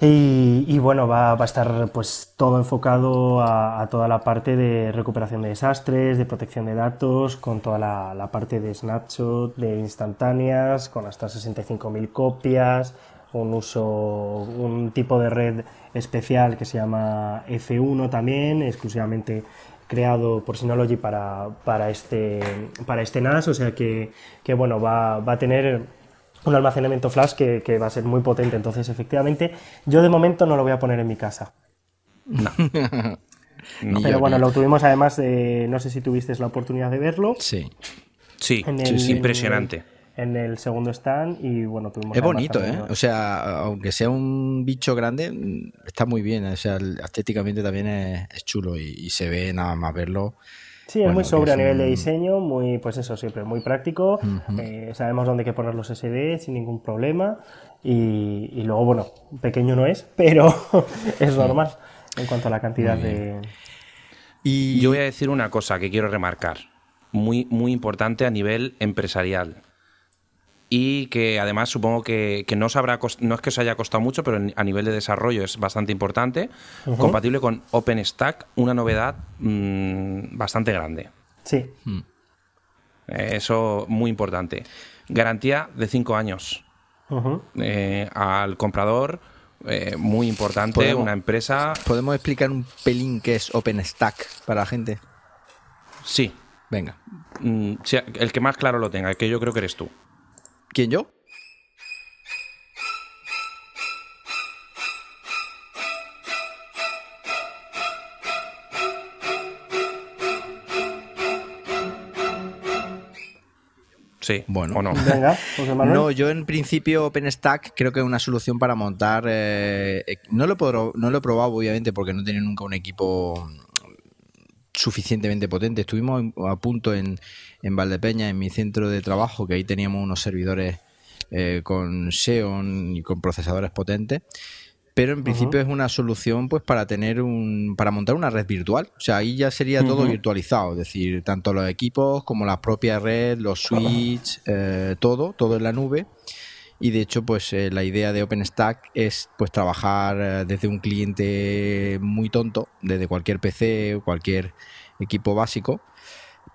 Y, bueno, va, a estar pues todo enfocado a, toda la parte de recuperación de desastres, de protección de datos, con toda la, parte de snapshot, de instantáneas, con hasta 65.000 copias, un uso, un tipo de red especial que se llama F1 también, exclusivamente creado por Synology para, para, este, para este NAS, o sea que, que bueno, va, va a tener un almacenamiento flash que, va a ser muy potente. Entonces, efectivamente, yo de momento no lo voy a poner en mi casa. No. [LAUGHS] Pero bueno, lo tuvimos además, no sé si tuviste la oportunidad de verlo. Sí. Sí, es impresionante. En el, segundo stand y bueno, tuvimos... Es bonito, ¿eh? O sea, aunque sea un bicho grande, está muy bien. O sea, estéticamente también es, chulo y, se ve nada más verlo Sí, es muy sobre a nivel de diseño, muy, pues eso, siempre muy práctico. Eh, sabemos dónde hay que poner los SD sin ningún problema. Y, luego, bueno, pequeño no es, [LAUGHS] pero [LAUGHS] es normal en cuanto a la cantidad de. Y yo voy a decir una cosa que quiero remarcar, muy, muy importante a nivel empresarial y que además supongo que, no, habrá no es que os haya costado mucho, pero a nivel de desarrollo es bastante importante, compatible con OpenStack, una novedad mm, bastante grande. Sí. Mm. Eso muy importante. Garantía de cinco años eh, al comprador. Eh, muy importante, una empresa. ¿Podemos explicar un pelín qué es OpenStack para la gente? Sí. Venga. Mm, el que más claro lo tenga, que yo creo que eres tú. ¿Quién yo? Sí, bueno. ¿o no? Venga, no, yo en principio OpenStack creo que es una solución para montar. Eh, no, lo no lo he probado, obviamente, porque no he tenido nunca un equipo suficientemente potente. Estuvimos a punto en, en Valdepeña, en mi centro de trabajo, que ahí teníamos unos servidores eh, con Xeon y con procesadores potentes. Pero en principio es una solución pues para tener un para montar una red virtual. O sea, ahí ya sería todo virtualizado, es decir, tanto los equipos como la propia red, los switch, eh, todo, todo en la nube. Y de hecho, pues eh, la idea de OpenStack es pues trabajar desde un cliente muy tonto, desde cualquier PC o cualquier equipo básico,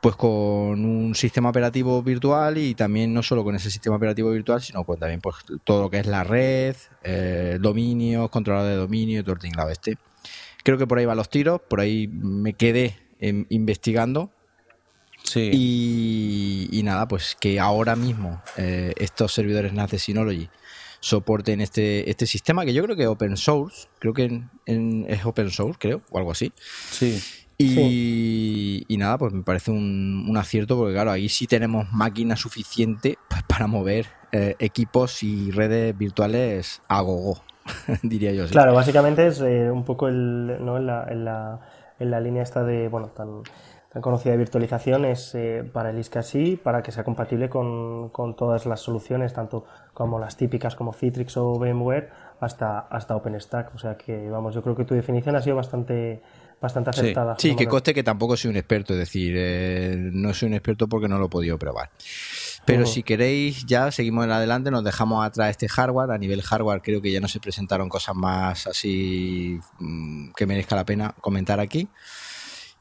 pues con un sistema operativo virtual y también no solo con ese sistema operativo virtual, sino con también pues todo lo que es la red, eh, dominios, controlador de dominio todo el tinglado este. Creo que por ahí van los tiros, por ahí me quedé investigando. Sí. Y, nada, pues que ahora mismo eh, estos servidores NAS de Synology soporten este, este sistema que yo creo que es open source, creo que es open source, creo, o algo así. Sí. Y, nada, pues me parece un, acierto porque claro, ahí sí tenemos máquina suficiente pues, para mover eh, equipos y redes virtuales a gogo, [LAUGHS] diría yo. Claro, básicamente es eh, un poco el, ¿no? en, la, en, la, en, la, línea esta de, bueno, tan conocida de virtualización es eh, para el ISCSI, para que sea compatible con, con, todas las soluciones, tanto como las típicas como Citrix o VMware, hasta, hasta OpenStack. O sea que, vamos, yo creo que tu definición ha sido bastante bastante acertada. Sí, que coste que tampoco soy un experto, es decir, eh, no soy un experto porque no lo he podido probar. Pero si queréis, ya seguimos en adelante, nos dejamos atrás este hardware. A nivel hardware creo que ya no se presentaron cosas más así mm, que merezca la pena comentar aquí.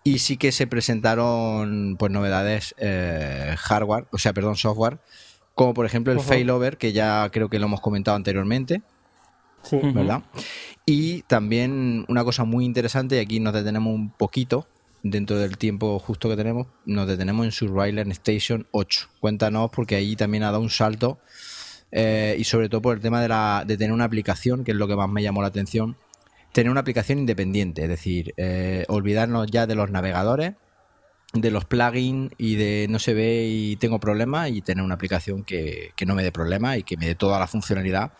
Y sí que se presentaron pues novedades eh, hardware, o sea, perdón, software, como por ejemplo el failover, que ya creo que lo hemos comentado anteriormente. Sí. ¿Verdad? Y también una cosa muy interesante, y aquí nos detenemos un poquito, dentro del tiempo justo que tenemos, nos detenemos en Surveillance Station 8. Cuéntanos, porque ahí también ha dado un salto, eh, y sobre todo por el tema de, la, de tener una aplicación, que es lo que más me llamó la atención, tener una aplicación independiente, es decir, eh, olvidarnos ya de los navegadores, de los plugins y de no se ve y tengo problemas y tener una aplicación que, que no me dé problemas y que me dé toda la funcionalidad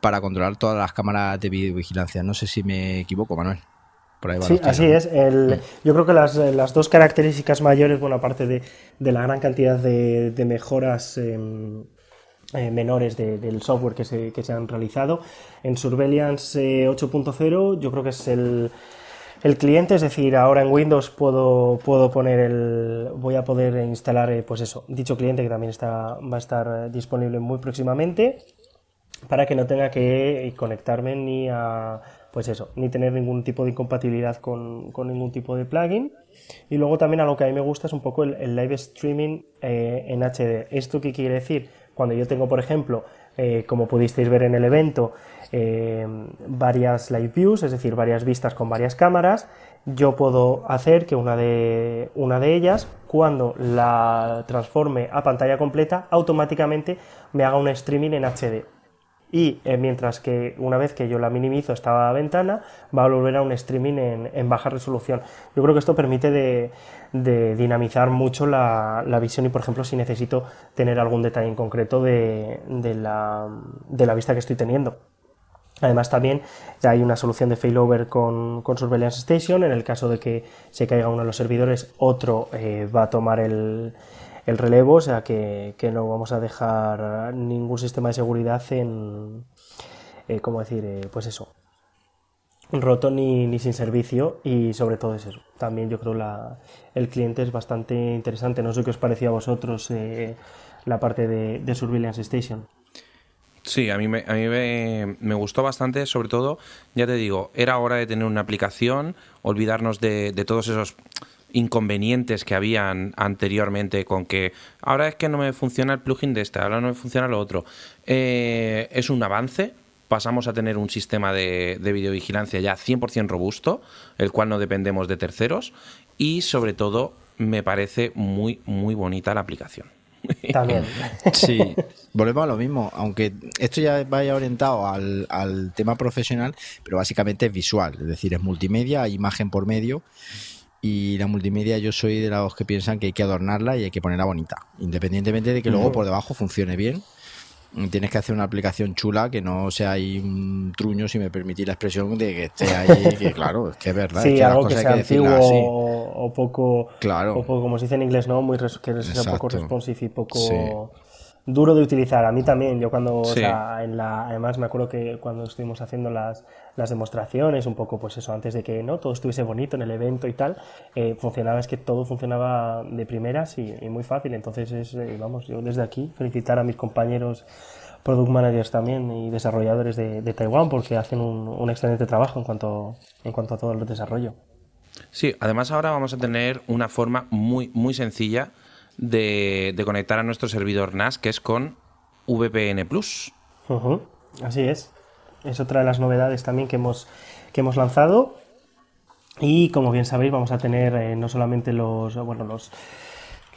para controlar todas las cámaras de videovigilancia. No sé si me equivoco, Manuel. sí, así es. El, yo creo que las, las, dos características mayores, bueno, aparte de, de la gran cantidad de, de mejoras eh, eh, menores del software que se, que se, han realizado. En Surveillance 8.0 eh, yo creo que es el, el, cliente, es decir, ahora en Windows puedo, puedo poner el, voy a poder instalar, eh, pues eso, dicho cliente que también está, va a estar disponible muy próximamente para que no tenga que conectarme ni a, pues eso, ni tener ningún tipo de incompatibilidad con, con ningún tipo de plugin. Y luego también a lo que a mí me gusta es un poco el, el live streaming en HD. ¿Esto qué quiere decir? Cuando yo tengo, por ejemplo, eh, como pudisteis ver en el evento, eh, varias live views, es decir, varias vistas con varias cámaras, yo puedo hacer que una de, una de ellas, cuando la transforme a pantalla completa, automáticamente me haga un streaming en HD y eh, mientras que una vez que yo la minimizo esta ventana va a volver a un streaming en, baja resolución. Yo creo que esto permite de, dinamizar mucho la, visión y por ejemplo si necesito tener algún detalle en concreto de, la, vista que estoy teniendo. Además también hay una solución de failover con, con, Surveillance Station. En el caso de que se caiga uno de los servidores, otro eh, va a tomar el, el relevo, o sea que, no vamos a dejar ningún sistema de seguridad en, eh, ¿cómo decir? Eh, pues eso, roto ni, ni, sin servicio y sobre todo es eso. También yo creo la, el cliente es bastante interesante. No sé qué os parecía a vosotros eh, la parte de, Surveillance Station. Sí, a mí, me, a mí me, me, gustó bastante, sobre todo, ya te digo, era hora de tener una aplicación, olvidarnos de, de todos esos inconvenientes que habían anteriormente con que ahora es que no me funciona el plugin de este, ahora no me funciona lo otro. Eh, es un avance. Pasamos a tener un sistema de, de videovigilancia ya 100% robusto, el cual no dependemos de terceros y sobre todo me parece muy, muy bonita la aplicación. También. [LAUGHS] Sí, volvemos a lo mismo, aunque esto ya vaya orientado al, al tema profesional, pero básicamente es visual, es decir, es multimedia, hay imagen por medio y la multimedia yo soy de los que piensan que hay que adornarla y hay que ponerla bonita, independientemente de que luego por debajo funcione bien. Tienes que hacer una aplicación chula que no sea ahí un truño, si me permitís la expresión, de que esté ahí, [LAUGHS] que claro, es que es verdad. Sí, es que algo que sea antiguo o, poco, claro. o poco, como se dice en inglés, ¿no? Muy que sea poco responsive y poco duro de utilizar. A mí también, yo cuando, o sea, en la, además me acuerdo que cuando estuvimos haciendo las, las demostraciones, un poco pues eso, antes de que no todo estuviese bonito en el evento y tal, eh, funcionaba, es que todo funcionaba de primeras y, muy fácil. Entonces, es, eh, vamos, yo desde aquí felicitar a mis compañeros product managers también y desarrolladores de, de Taiwán porque hacen un, un, excelente trabajo en cuanto, en cuanto a todo el desarrollo. Sí, además ahora vamos a tener una forma muy, muy sencilla de, conectar a nuestro servidor NAS, que es con VPN Plus. Así es. Es otra de las novedades también que hemos, que hemos lanzado. Y como bien sabéis, vamos a tener eh, no solamente los, bueno, los,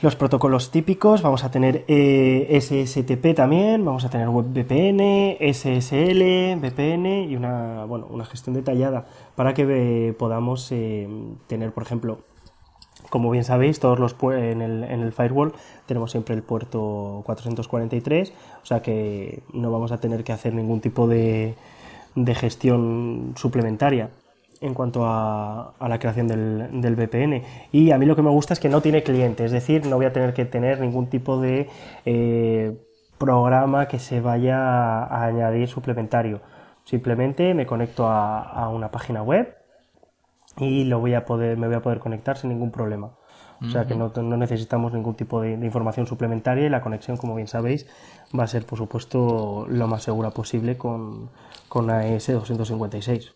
los protocolos típicos, vamos a tener eh, SSTP también, vamos a tener WebVPN, SSL, VPN y una, bueno, una gestión detallada para que eh, podamos tener, por ejemplo, como bien sabéis, todos los en el, en el firewall tenemos siempre el puerto 443, o sea que no vamos a tener que hacer ningún tipo de, de gestión suplementaria en cuanto a, a la creación del, del, VPN. Y a mí lo que me gusta es que no tiene cliente, es decir, no voy a tener que tener ningún tipo de eh, programa que se vaya a añadir suplementario. Simplemente me conecto a, a una página web y lo voy a poder, me voy a poder conectar sin ningún problema. O sea que no, no necesitamos ningún tipo de, información suplementaria y la conexión, como bien sabéis, va a ser, por supuesto, lo más segura posible con, con AES 256.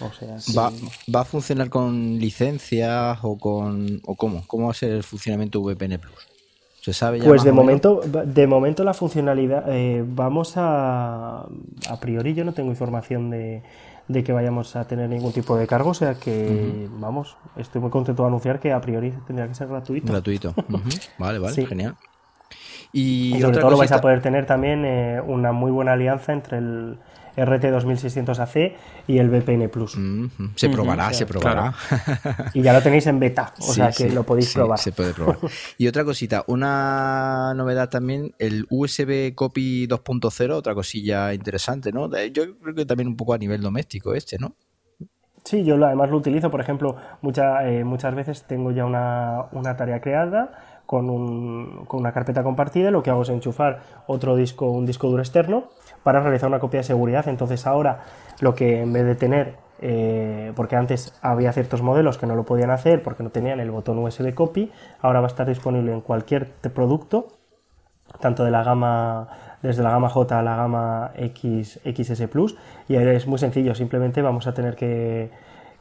O sea, ¿Va, ¿Va, a funcionar con licencias o con o cómo? ¿Cómo va a ser el funcionamiento VPN Plus? ¿Se sabe ya Pues de momento, de momento la funcionalidad, eh, vamos a, a priori yo no tengo información de, de, que vayamos a tener ningún tipo de cargo, o sea que, vamos, estoy muy contento de anunciar que a priori tendría que ser gratuito. Gratuito, [LAUGHS] vale, vale, genial. Y, sobre todo lo vais a poder tener también eh, una muy buena alianza entre el, RT2600AC y el VPN Plus. Se probará, se probará. [LAUGHS] Y ya lo tenéis en beta, o sea que lo podéis probar. Se puede probar. [LAUGHS] Y otra cosita, una novedad también, el USB Copy 2.0, otra cosilla interesante, ¿no? Yo creo que también un poco a nivel doméstico este, ¿no? Sí, yo además lo utilizo, por ejemplo, eh, muchas veces tengo ya una, una tarea creada con, un, con, una carpeta compartida, lo que hago es enchufar otro disco, un disco duro externo, para realizar una copia de seguridad. Entonces ahora lo que en vez de tener, eh, porque antes había ciertos modelos que no lo podían hacer porque no tenían el botón USB copy, ahora va a estar disponible en cualquier producto, tanto de la gama desde la gama J a la gama X, XS Plus y es muy sencillo, simplemente vamos a tener que,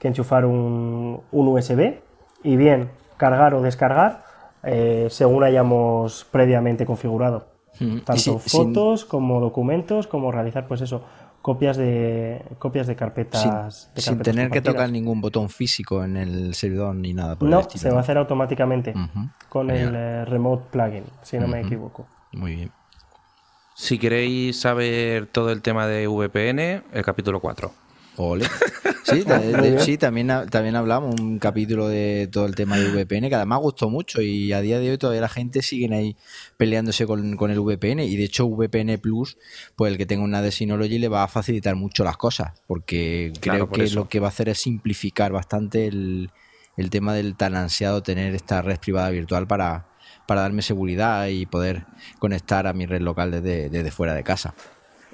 enchufar un, USB y bien cargar o descargar eh, según hayamos previamente configurado. Tanto fotos como documentos, como realizar, pues eso, copias de copias de carpetas. Sin, tener que tocar ningún botón físico en el servidor ni nada por no, se va a hacer automáticamente con el eh, Remote Plugin, si no me equivoco. Muy bien. Si queréis saber todo el tema de VPN, el capítulo 4. [LAUGHS] Sí, sí también, también hablamos un capítulo de todo el tema de VPN que además gustó mucho y a día de hoy todavía la gente sigue ahí peleándose con, el VPN y de hecho VPN Plus, pues el que tenga una de Synology le va a facilitar mucho las cosas porque creo que lo que va a hacer es simplificar bastante el, tema del tan ansiado tener esta red privada virtual para, para darme seguridad y poder conectar a mi red local desde, desde fuera de casa.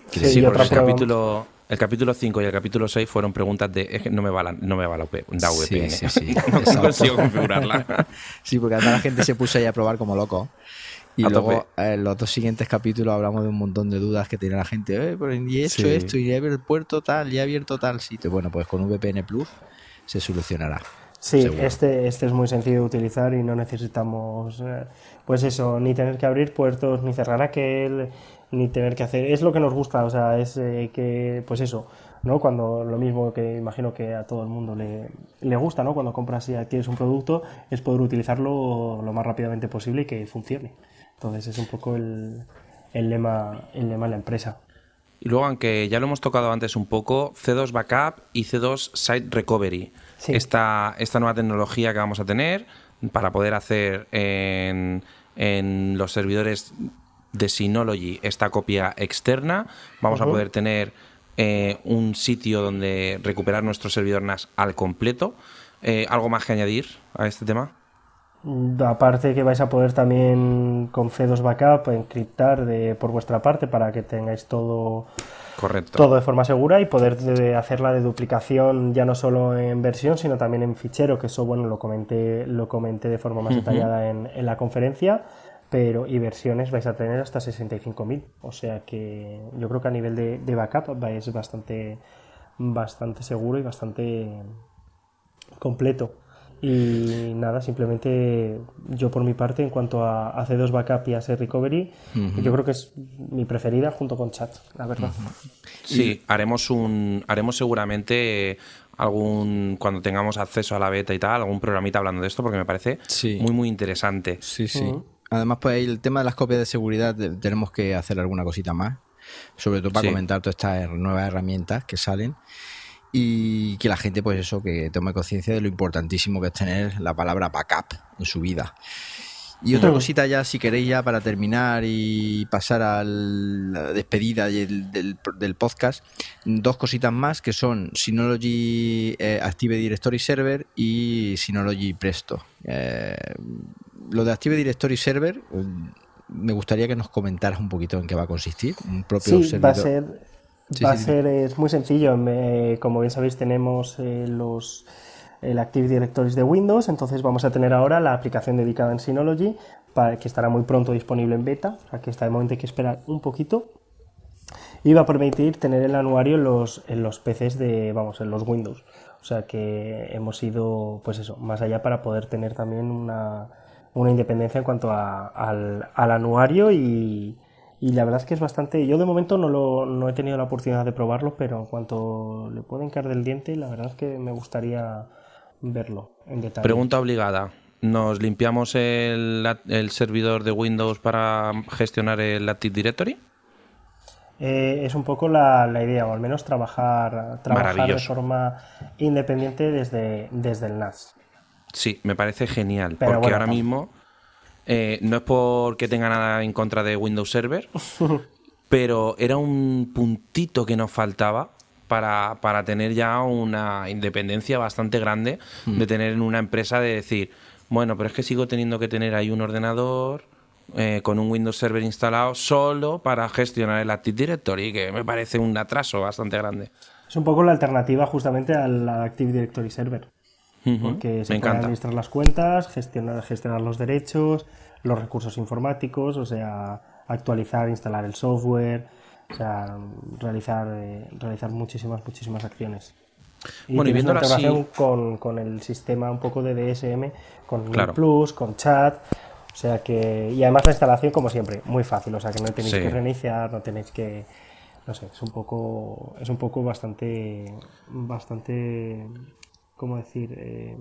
Sí, porque el capítulo, el capítulo 5 y el capítulo 6 fueron preguntas de es que no me va la, no me va la, VPN. Sí, sí, [LAUGHS] no [LAUGHS] consigo configurarla. [LAUGHS] sí, porque además la gente se puso ahí a probar como loco. Y luego en los dos siguientes capítulos hablamos de un montón de dudas que tiene la gente. Eh, pero y he hecho esto, y he abierto el puerto tal, y he abierto tal sitio. Bueno, pues con VPN Plus se solucionará. Sí, este, este es muy sencillo de utilizar y no necesitamos, eh, pues eso, ni tener que abrir puertos, ni cerrar aquel, ni tener que hacer. Es lo que nos gusta, o sea, es eh, que, pues eso, ¿no? Cuando lo mismo que imagino que a todo el mundo le, le, gusta, ¿no? Cuando compras y adquieres un producto, es poder utilizarlo lo más rápidamente posible y que funcione. Entonces es un poco el, el lema, el lema de la empresa. Y luego, aunque ya lo hemos tocado antes un poco, C2 Backup y C2 Site Recovery. Esta, esta nueva tecnología que vamos a tener para poder hacer en, en los servidores de Synology esta copia externa. Vamos a poder tener eh, un sitio donde recuperar nuestro servidor NAS al completo. Eh, ¿Algo más que añadir a este tema? Mm, aparte que vais a poder también con C2 Backup encriptar de, por vuestra parte para que tengáis todo, Correcto. todo de forma segura y poder hacer la de duplicación ya no solo en versión sino también en fichero, que eso bueno lo comenté, lo comenté de forma más detallada en, en la conferencia pero y versiones vais a tener hasta 65.000. O sea que yo creo que a nivel de, backup vais bastante, bastante seguro y bastante completo. Y nada, simplemente yo por mi parte, en cuanto a, C2 Backup y a C Recovery, yo creo que es mi preferida junto con Chat, la verdad. Sí, haremos un haremos seguramente algún cuando tengamos acceso a la beta y tal, algún programita hablando de esto porque me parece muy muy interesante. Sí, sí. Además, pues el tema de las copias de seguridad tenemos que hacer alguna cosita más, sobre todo para comentar todas estas nuevas herramientas que salen y que la gente, pues eso, que tome conciencia de lo importantísimo que es tener la palabra backup en su vida. Y otra cosita ya, si queréis ya para terminar y pasar a la despedida del, del, podcast, dos cositas más que son Synology eh, Active Directory Server y Synology Presto. Eh, lo de Active Directory Server, me gustaría que nos comentaras un poquito en qué va a consistir. Un propio sí, va a ser, va a ser es muy sencillo. como bien sabéis, tenemos eh, los el Active Directory de Windows, entonces vamos a tener ahora la aplicación dedicada en Synology, para, que estará muy pronto disponible en beta, aquí está de momento hay que esperar un poquito. iba a permitir tener el anuario en los, en los PCs de, vamos, en los Windows. O sea que hemos ido, pues eso, más allá para poder tener también una, una independencia en cuanto a, al, al, anuario y, y, la verdad es que es bastante, yo de momento no, lo, no he tenido la oportunidad de probarlo, pero en cuanto le pueden caer del diente, la verdad es que me gustaría verlo en detalle. Pregunta obligada. ¿Nos limpiamos el, el servidor de Windows para gestionar el Active Directory? Eh, es un poco la, la, idea, o al menos trabajar, trabajar de forma independiente desde, desde el NAS. Sí, me parece genial, Pero porque bueno, ahora mismo eh, no es porque tenga nada en contra de Windows Server, [LAUGHS] pero era un puntito que nos faltaba para, para tener ya una independencia bastante grande Hmm. de tener en una empresa de decir, bueno, pero es que sigo teniendo que tener ahí un ordenador eh, con un Windows Server instalado solo para gestionar el Active Directory, que me parece un atraso bastante grande. Es un poco la alternativa justamente al Active Directory Server. Porque se me pueden encanta. administrar las cuentas, gestionar, gestionar los derechos, los recursos informáticos, o sea, actualizar, instalar el software, o sea, realizar, eh, realizar muchísimas, muchísimas acciones. Y Bueno, y una viéndolo así- integración con, con el sistema un poco de DSM, con Claro. Plus, con chat, o sea que... Y además la instalación, como siempre, muy fácil, o sea que no tenéis Sí. que reiniciar, no tenéis que... No sé, es un poco, es un poco bastante, bastante, ¿cómo decir? Eh,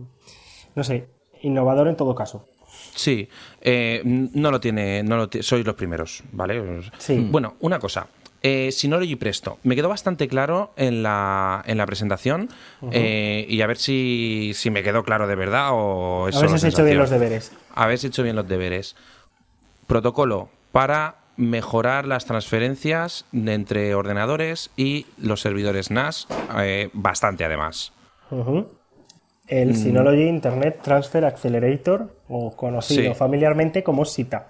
no sé, innovador en todo caso. Sí, eh, no lo tiene, no lo sois los primeros, ¿vale? Sí. Bueno, una cosa. Eh, Synology Presto, me quedó bastante claro en la, en la presentación eh, y a ver si, si me quedó claro de verdad o es A ver si has hecho bien los deberes. Habéis hecho bien los deberes. Protocolo para mejorar las transferencias de entre ordenadores y los servidores NAS, eh, bastante además. Ujú. El Mm. Synology Internet Transfer Accelerator, o conocido Sí. familiarmente como SITA.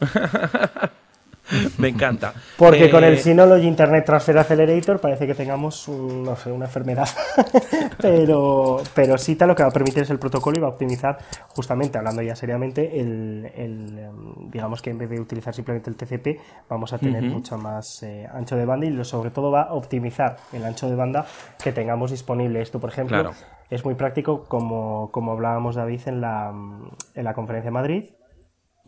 [LAUGHS] Me encanta. Porque Eh, con el Synology Internet Transfer Accelerator parece que tengamos un- no sé, una enfermedad. [LAUGHS] pero, pero SITA lo que va a permitir es el protocolo y va a optimizar, justamente hablando ya seriamente, el, el, em, digamos que en vez de utilizar simplemente el TCP, vamos a tener mucho más eh, ancho de banda y lo- sobre todo va a optimizar el ancho de banda que tengamos disponible. Esto, por ejemplo, Claro. Es muy práctico como, como hablábamos David en la, en la conferencia de Madrid.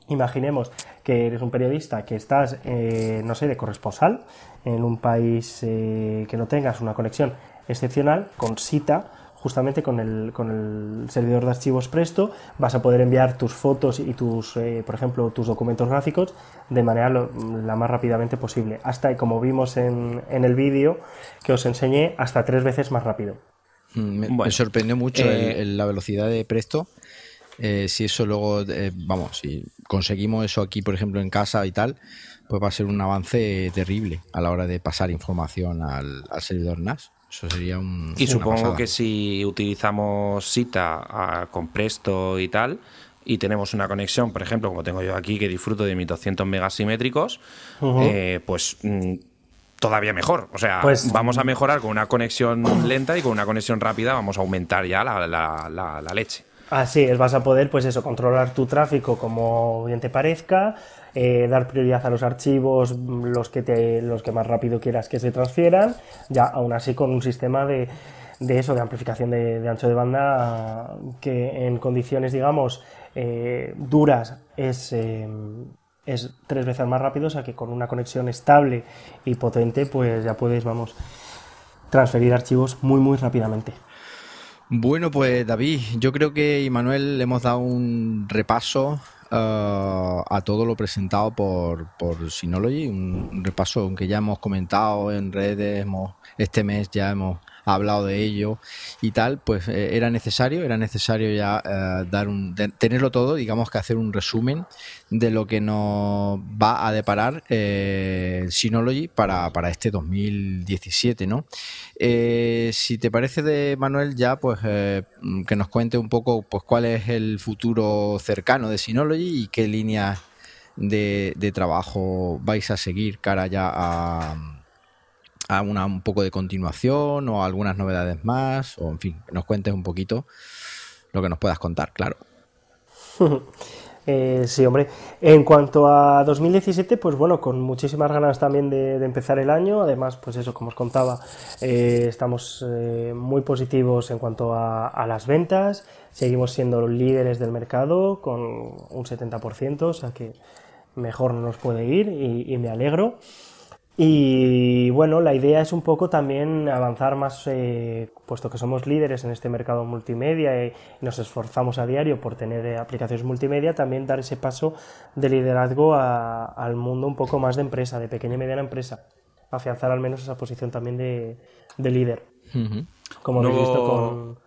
Imaginemos que eres un periodista que estás, eh, no sé, de corresponsal en un país eh, que no tengas una conexión excepcional, con SITA, justamente con el, con el servidor de archivos Presto, vas a poder enviar tus fotos y tus, eh, por ejemplo, tus documentos gráficos de manera la más rápidamente posible. Hasta, como vimos en, en el vídeo que os enseñé, hasta tres veces más rápido. Mm, Me, Bueno, me sorprendió mucho eh, el- el- la velocidad de Presto. Eh, si eso luego, eh, vamos, si conseguimos eso aquí, por ejemplo, en casa y tal, pues va a ser un avance terrible a la hora de pasar información al, al servidor NAS. Eso sería un. Y supongo pasada. que si utilizamos Sita con Presto y tal, y tenemos una conexión, por ejemplo, como tengo yo aquí, que disfruto de mis 200 megas simétricos, Ujú. eh, pues mm, todavía mejor. O sea, Pues- vamos a mejorar con una conexión lenta y con una conexión rápida vamos a aumentar ya la, la- la- la leche. Así es, vas a poder, pues eso, controlar tu tráfico como bien te parezca, eh, dar prioridad a los archivos, los que, te, los que más rápido quieras que se transfieran, ya aún así con un sistema de, de eso, de amplificación de, de ancho de banda que en condiciones, digamos, eh, duras es, eh, es tres veces más rápido, o sea que con una conexión estable y potente, pues ya puedes, vamos, transferir archivos muy, muy rápidamente. Bueno, pues David, yo creo que Manuel le hemos dado un repaso eh, a todo lo presentado por, por Synology, un, repaso aunque ya hemos comentado en redes, hemos, este mes ya hemos hablado de ello y tal, pues eh, era necesario, era necesario ya eh, dar un, tenerlo todo, digamos que hacer un resumen de lo que nos va a deparar eh, Synology para, para este 2017, ¿no? Eh, si te parece de Manuel ya, pues que nos cuente un poco pues cuál es el futuro cercano de Synology y qué líneas de, de trabajo vais a seguir cara ya a, a una un poco de continuación o algunas novedades más, o en fin, que nos cuentes un poquito lo que nos puedas contar, claro. [LAUGHS] Eh, sí, hombre. En cuanto a 2017, pues bueno, con muchísimas ganas también de, empezar el año. Además, pues eso, como os contaba, eh, estamos eh, muy positivos en cuanto a, las ventas. Seguimos siendo los líderes del mercado con un 70%, o sea que mejor no nos puede ir y me alegro. Y bueno, la idea es un poco también avanzar más, eh, puesto que somos líderes en este mercado multimedia y nos esforzamos a diario por tener eh, aplicaciones multimedia, también dar ese paso de liderazgo al mundo un poco más de empresa, de pequeña y mediana empresa. Afianzar al menos esa posición también de, líder. Como habéis visto con.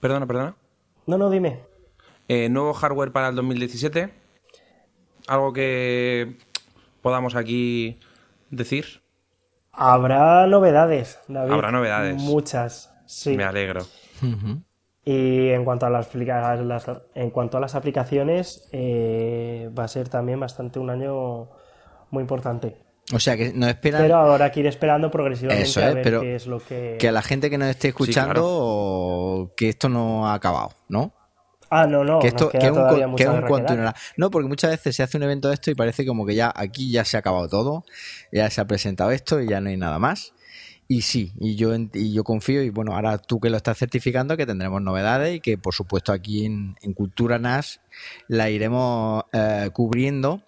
Perdona, perdona. No, no, dime. Eh, nuevo hardware para el 2017. Algo que podamos aquí decir? Habrá novedades, David. Habrá novedades. Muchas, sí. Me alegro. Y en cuanto a las, en cuanto a las aplicaciones, eh, va a ser también bastante un año muy importante. O sea que nos esperan. Pero ahora que ir esperando progresivamente a ver pero qué es lo que. Que a la gente que nos esté escuchando, que esto no ha acabado, ¿no? Ah, no, no. Que esto es un, No, porque muchas veces se hace un evento de esto y parece como que ya aquí ya se ha acabado todo, ya se ha presentado esto y ya no hay nada más. Y sí, y yo, y yo confío, y bueno, ahora tú que lo estás certificando, que tendremos novedades y que por supuesto aquí en, Cultura NAS la iremos eh, cubriendo.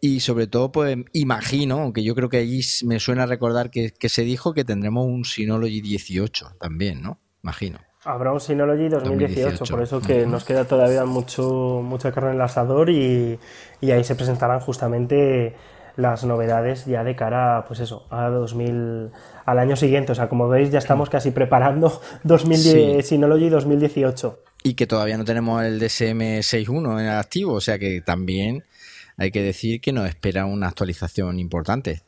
Y sobre todo, pues imagino, aunque yo creo que allí me suena recordar que, que se dijo que tendremos un Synology 18 también, ¿no? Imagino. Habrá un Synology 2018, por eso que nos queda todavía mucho, mucha carne en el asador y, ahí se presentarán justamente las novedades ya de cara pues eso, a 2000, al año siguiente. O sea, como veis, ya estamos casi preparando [LAUGHS] 2010, Synology 2018. Y que todavía no tenemos el DSM 6.1 en activo, o sea que también hay que decir que nos espera una actualización importante.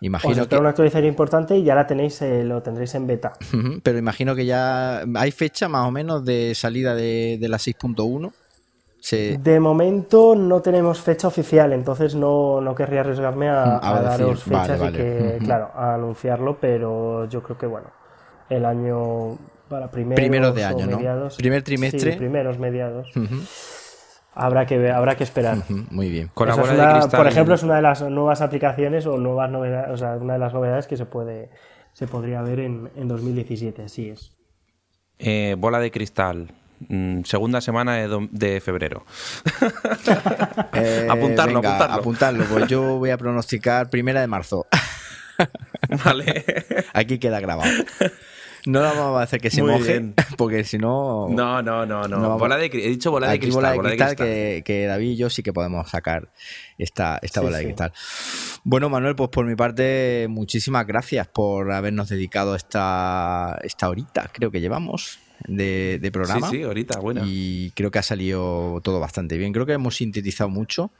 Imagino que una actualización importante y ya la tenéis, eh, lo tendréis en beta. Pero imagino que ya hay fecha más o menos de salida de, la 6.1. De momento no tenemos fecha oficial, entonces no, no querría arriesgarme a, daros fechas y que, claro, a anunciarlo, pero yo creo que bueno, el año para primeros, de año, ¿no? Primer trimestre. primeros mediados. Habrá que, habrá que esperar. muy bien. Por ejemplo, es una de las nuevas aplicaciones o nuevas novedades, o sea, una de las novedades que se puede se podría ver en, en 2017, así es. Eh, bola de cristal. Mm, segunda semana de, febrero. [LAUGHS] Eh, [LAUGHS] apuntarlo, apuntarlo. Apuntarlo. Pues yo voy a pronosticar primera de marzo. [LAUGHS] vale. Aquí queda grabado. No la vamos a hacer que se moje, [LAUGHS] porque si no. No, no, no, no. bola de, he dicho bola de cristal. Bola de cristal, Que, David y yo sí que podemos sacar esta, esta bola de cristal. Bueno, Manuel, pues por mi parte, muchísimas gracias por habernos dedicado esta, esta horita, creo que llevamos. De, programa. Sí, sí, ahorita, bueno. Y creo que ha salido todo bastante bien. Creo que hemos sintetizado mucho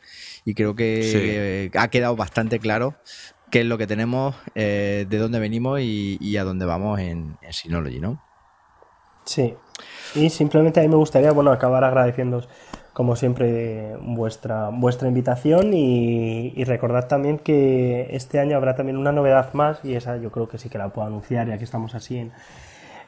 y creo que ha quedado bastante claro qué es lo que tenemos, eh, de dónde venimos y, a dónde vamos en, Synology, ¿no? Sí. Y simplemente a mí me gustaría, bueno, acabar agradeciendo como siempre vuestra vuestra invitación y, y, recordad también que este año habrá también una novedad más y esa yo creo que sí que la puedo anunciar ya que estamos así en,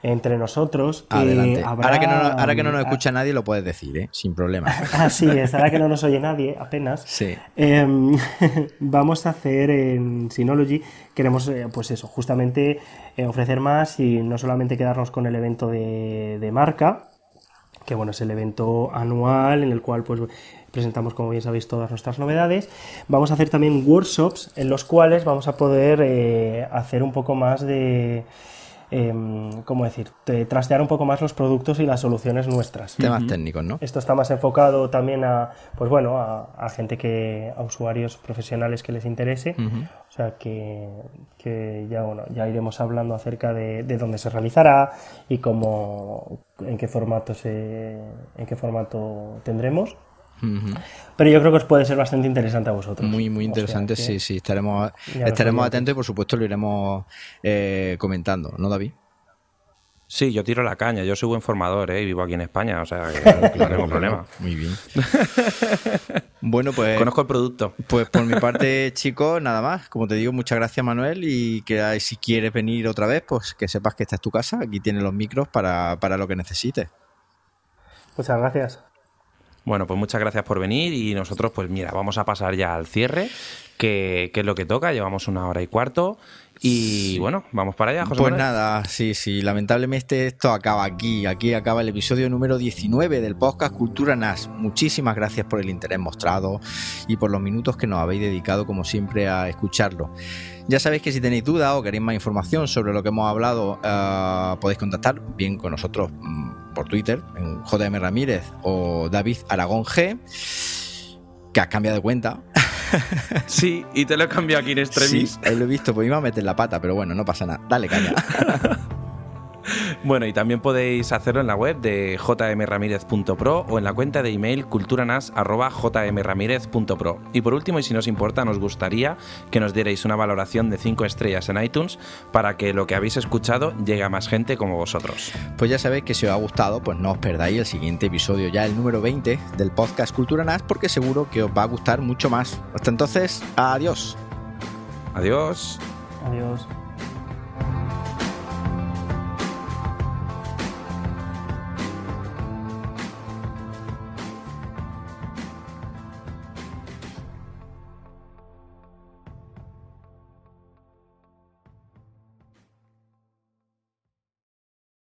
entre nosotros. Adelante. ahora, que no, ahora que no nos escucha nadie lo puedes decir, ¿eh? sin problema. [LAUGHS] Así es, ahora que no nos oye nadie apenas. Sí. Em, [LAUGHS] vamos a hacer en Synology, queremos eh, pues eso, justamente eh, ofrecer más y no solamente quedarnos con el evento de, de marca, que bueno, es el evento anual en el cual pues presentamos, como bien sabéis, todas nuestras novedades. Vamos a hacer también workshops en los cuales vamos a poder hacer un poco más de eh, ¿cómo decir?, trastear un poco más los productos y las soluciones nuestras. Temas técnicos, ¿no? Esto está más enfocado también a, pues bueno, a, gente que, a usuarios profesionales que les interese. O sea que, ya, bueno, ya iremos hablando acerca de, dónde se realizará y cómo, en qué formato se, en qué formato tendremos. Pero yo creo que os puede ser bastante interesante a vosotros. Muy, muy interesante, sí, sí. Estaremos, estaremos atentos y por supuesto lo iremos eh, comentando, ¿no, David? Sí, yo tiro la caña. Yo soy buen formador, ¿eh? Y vivo aquí en España, o sea, [LAUGHS] no tenemos problema. Muy bien. [LAUGHS] bueno, pues. Conozco el producto. Pues por mi parte, [LAUGHS] chicos, nada más. Como te digo, muchas gracias, Manuel. Y que si quieres venir otra vez, pues que sepas que esta es tu casa. Aquí tienes los micros para, para lo que necesites. Muchas gracias. Bueno, pues muchas gracias por venir y nosotros, pues mira, vamos a pasar ya al cierre, que, que es lo que toca. Llevamos una hora y cuarto. Y bueno, vamos para allá, José Pues Manuel. nada, sí, sí, lamentablemente esto acaba aquí. Aquí acaba el episodio número 19 del podcast Cultura NAS. Muchísimas gracias por el interés mostrado y por los minutos que nos habéis dedicado, como siempre, a escucharlo. Ya sabéis que si tenéis dudas o queréis más información sobre lo que hemos hablado, eh, podéis contactar bien con nosotros mm, por Twitter, en JM Ramírez o David Aragón G, que has cambiado de cuenta. [LAUGHS] Sí, y te lo he cambiado aquí en extremis. Sí, ahí lo he visto, pues iba a meter la pata, pero bueno, no pasa nada. Dale caña. [LAUGHS] [LAUGHS] Bueno, y también podéis hacerlo en la web de jmramírez.pro o en la cuenta de email culturanas.jmramírez.pro. Y por último, y si nos importa, nos gustaría que nos dierais una valoración de 5 estrellas en iTunes para que lo que habéis escuchado llegue a más gente como vosotros. Pues ya sabéis que si os ha gustado, pues no os perdáis el siguiente episodio, ya el número 20 del podcast Cultura NAS, porque seguro que os va a gustar mucho más. Hasta entonces, adiós. Adiós. Adiós.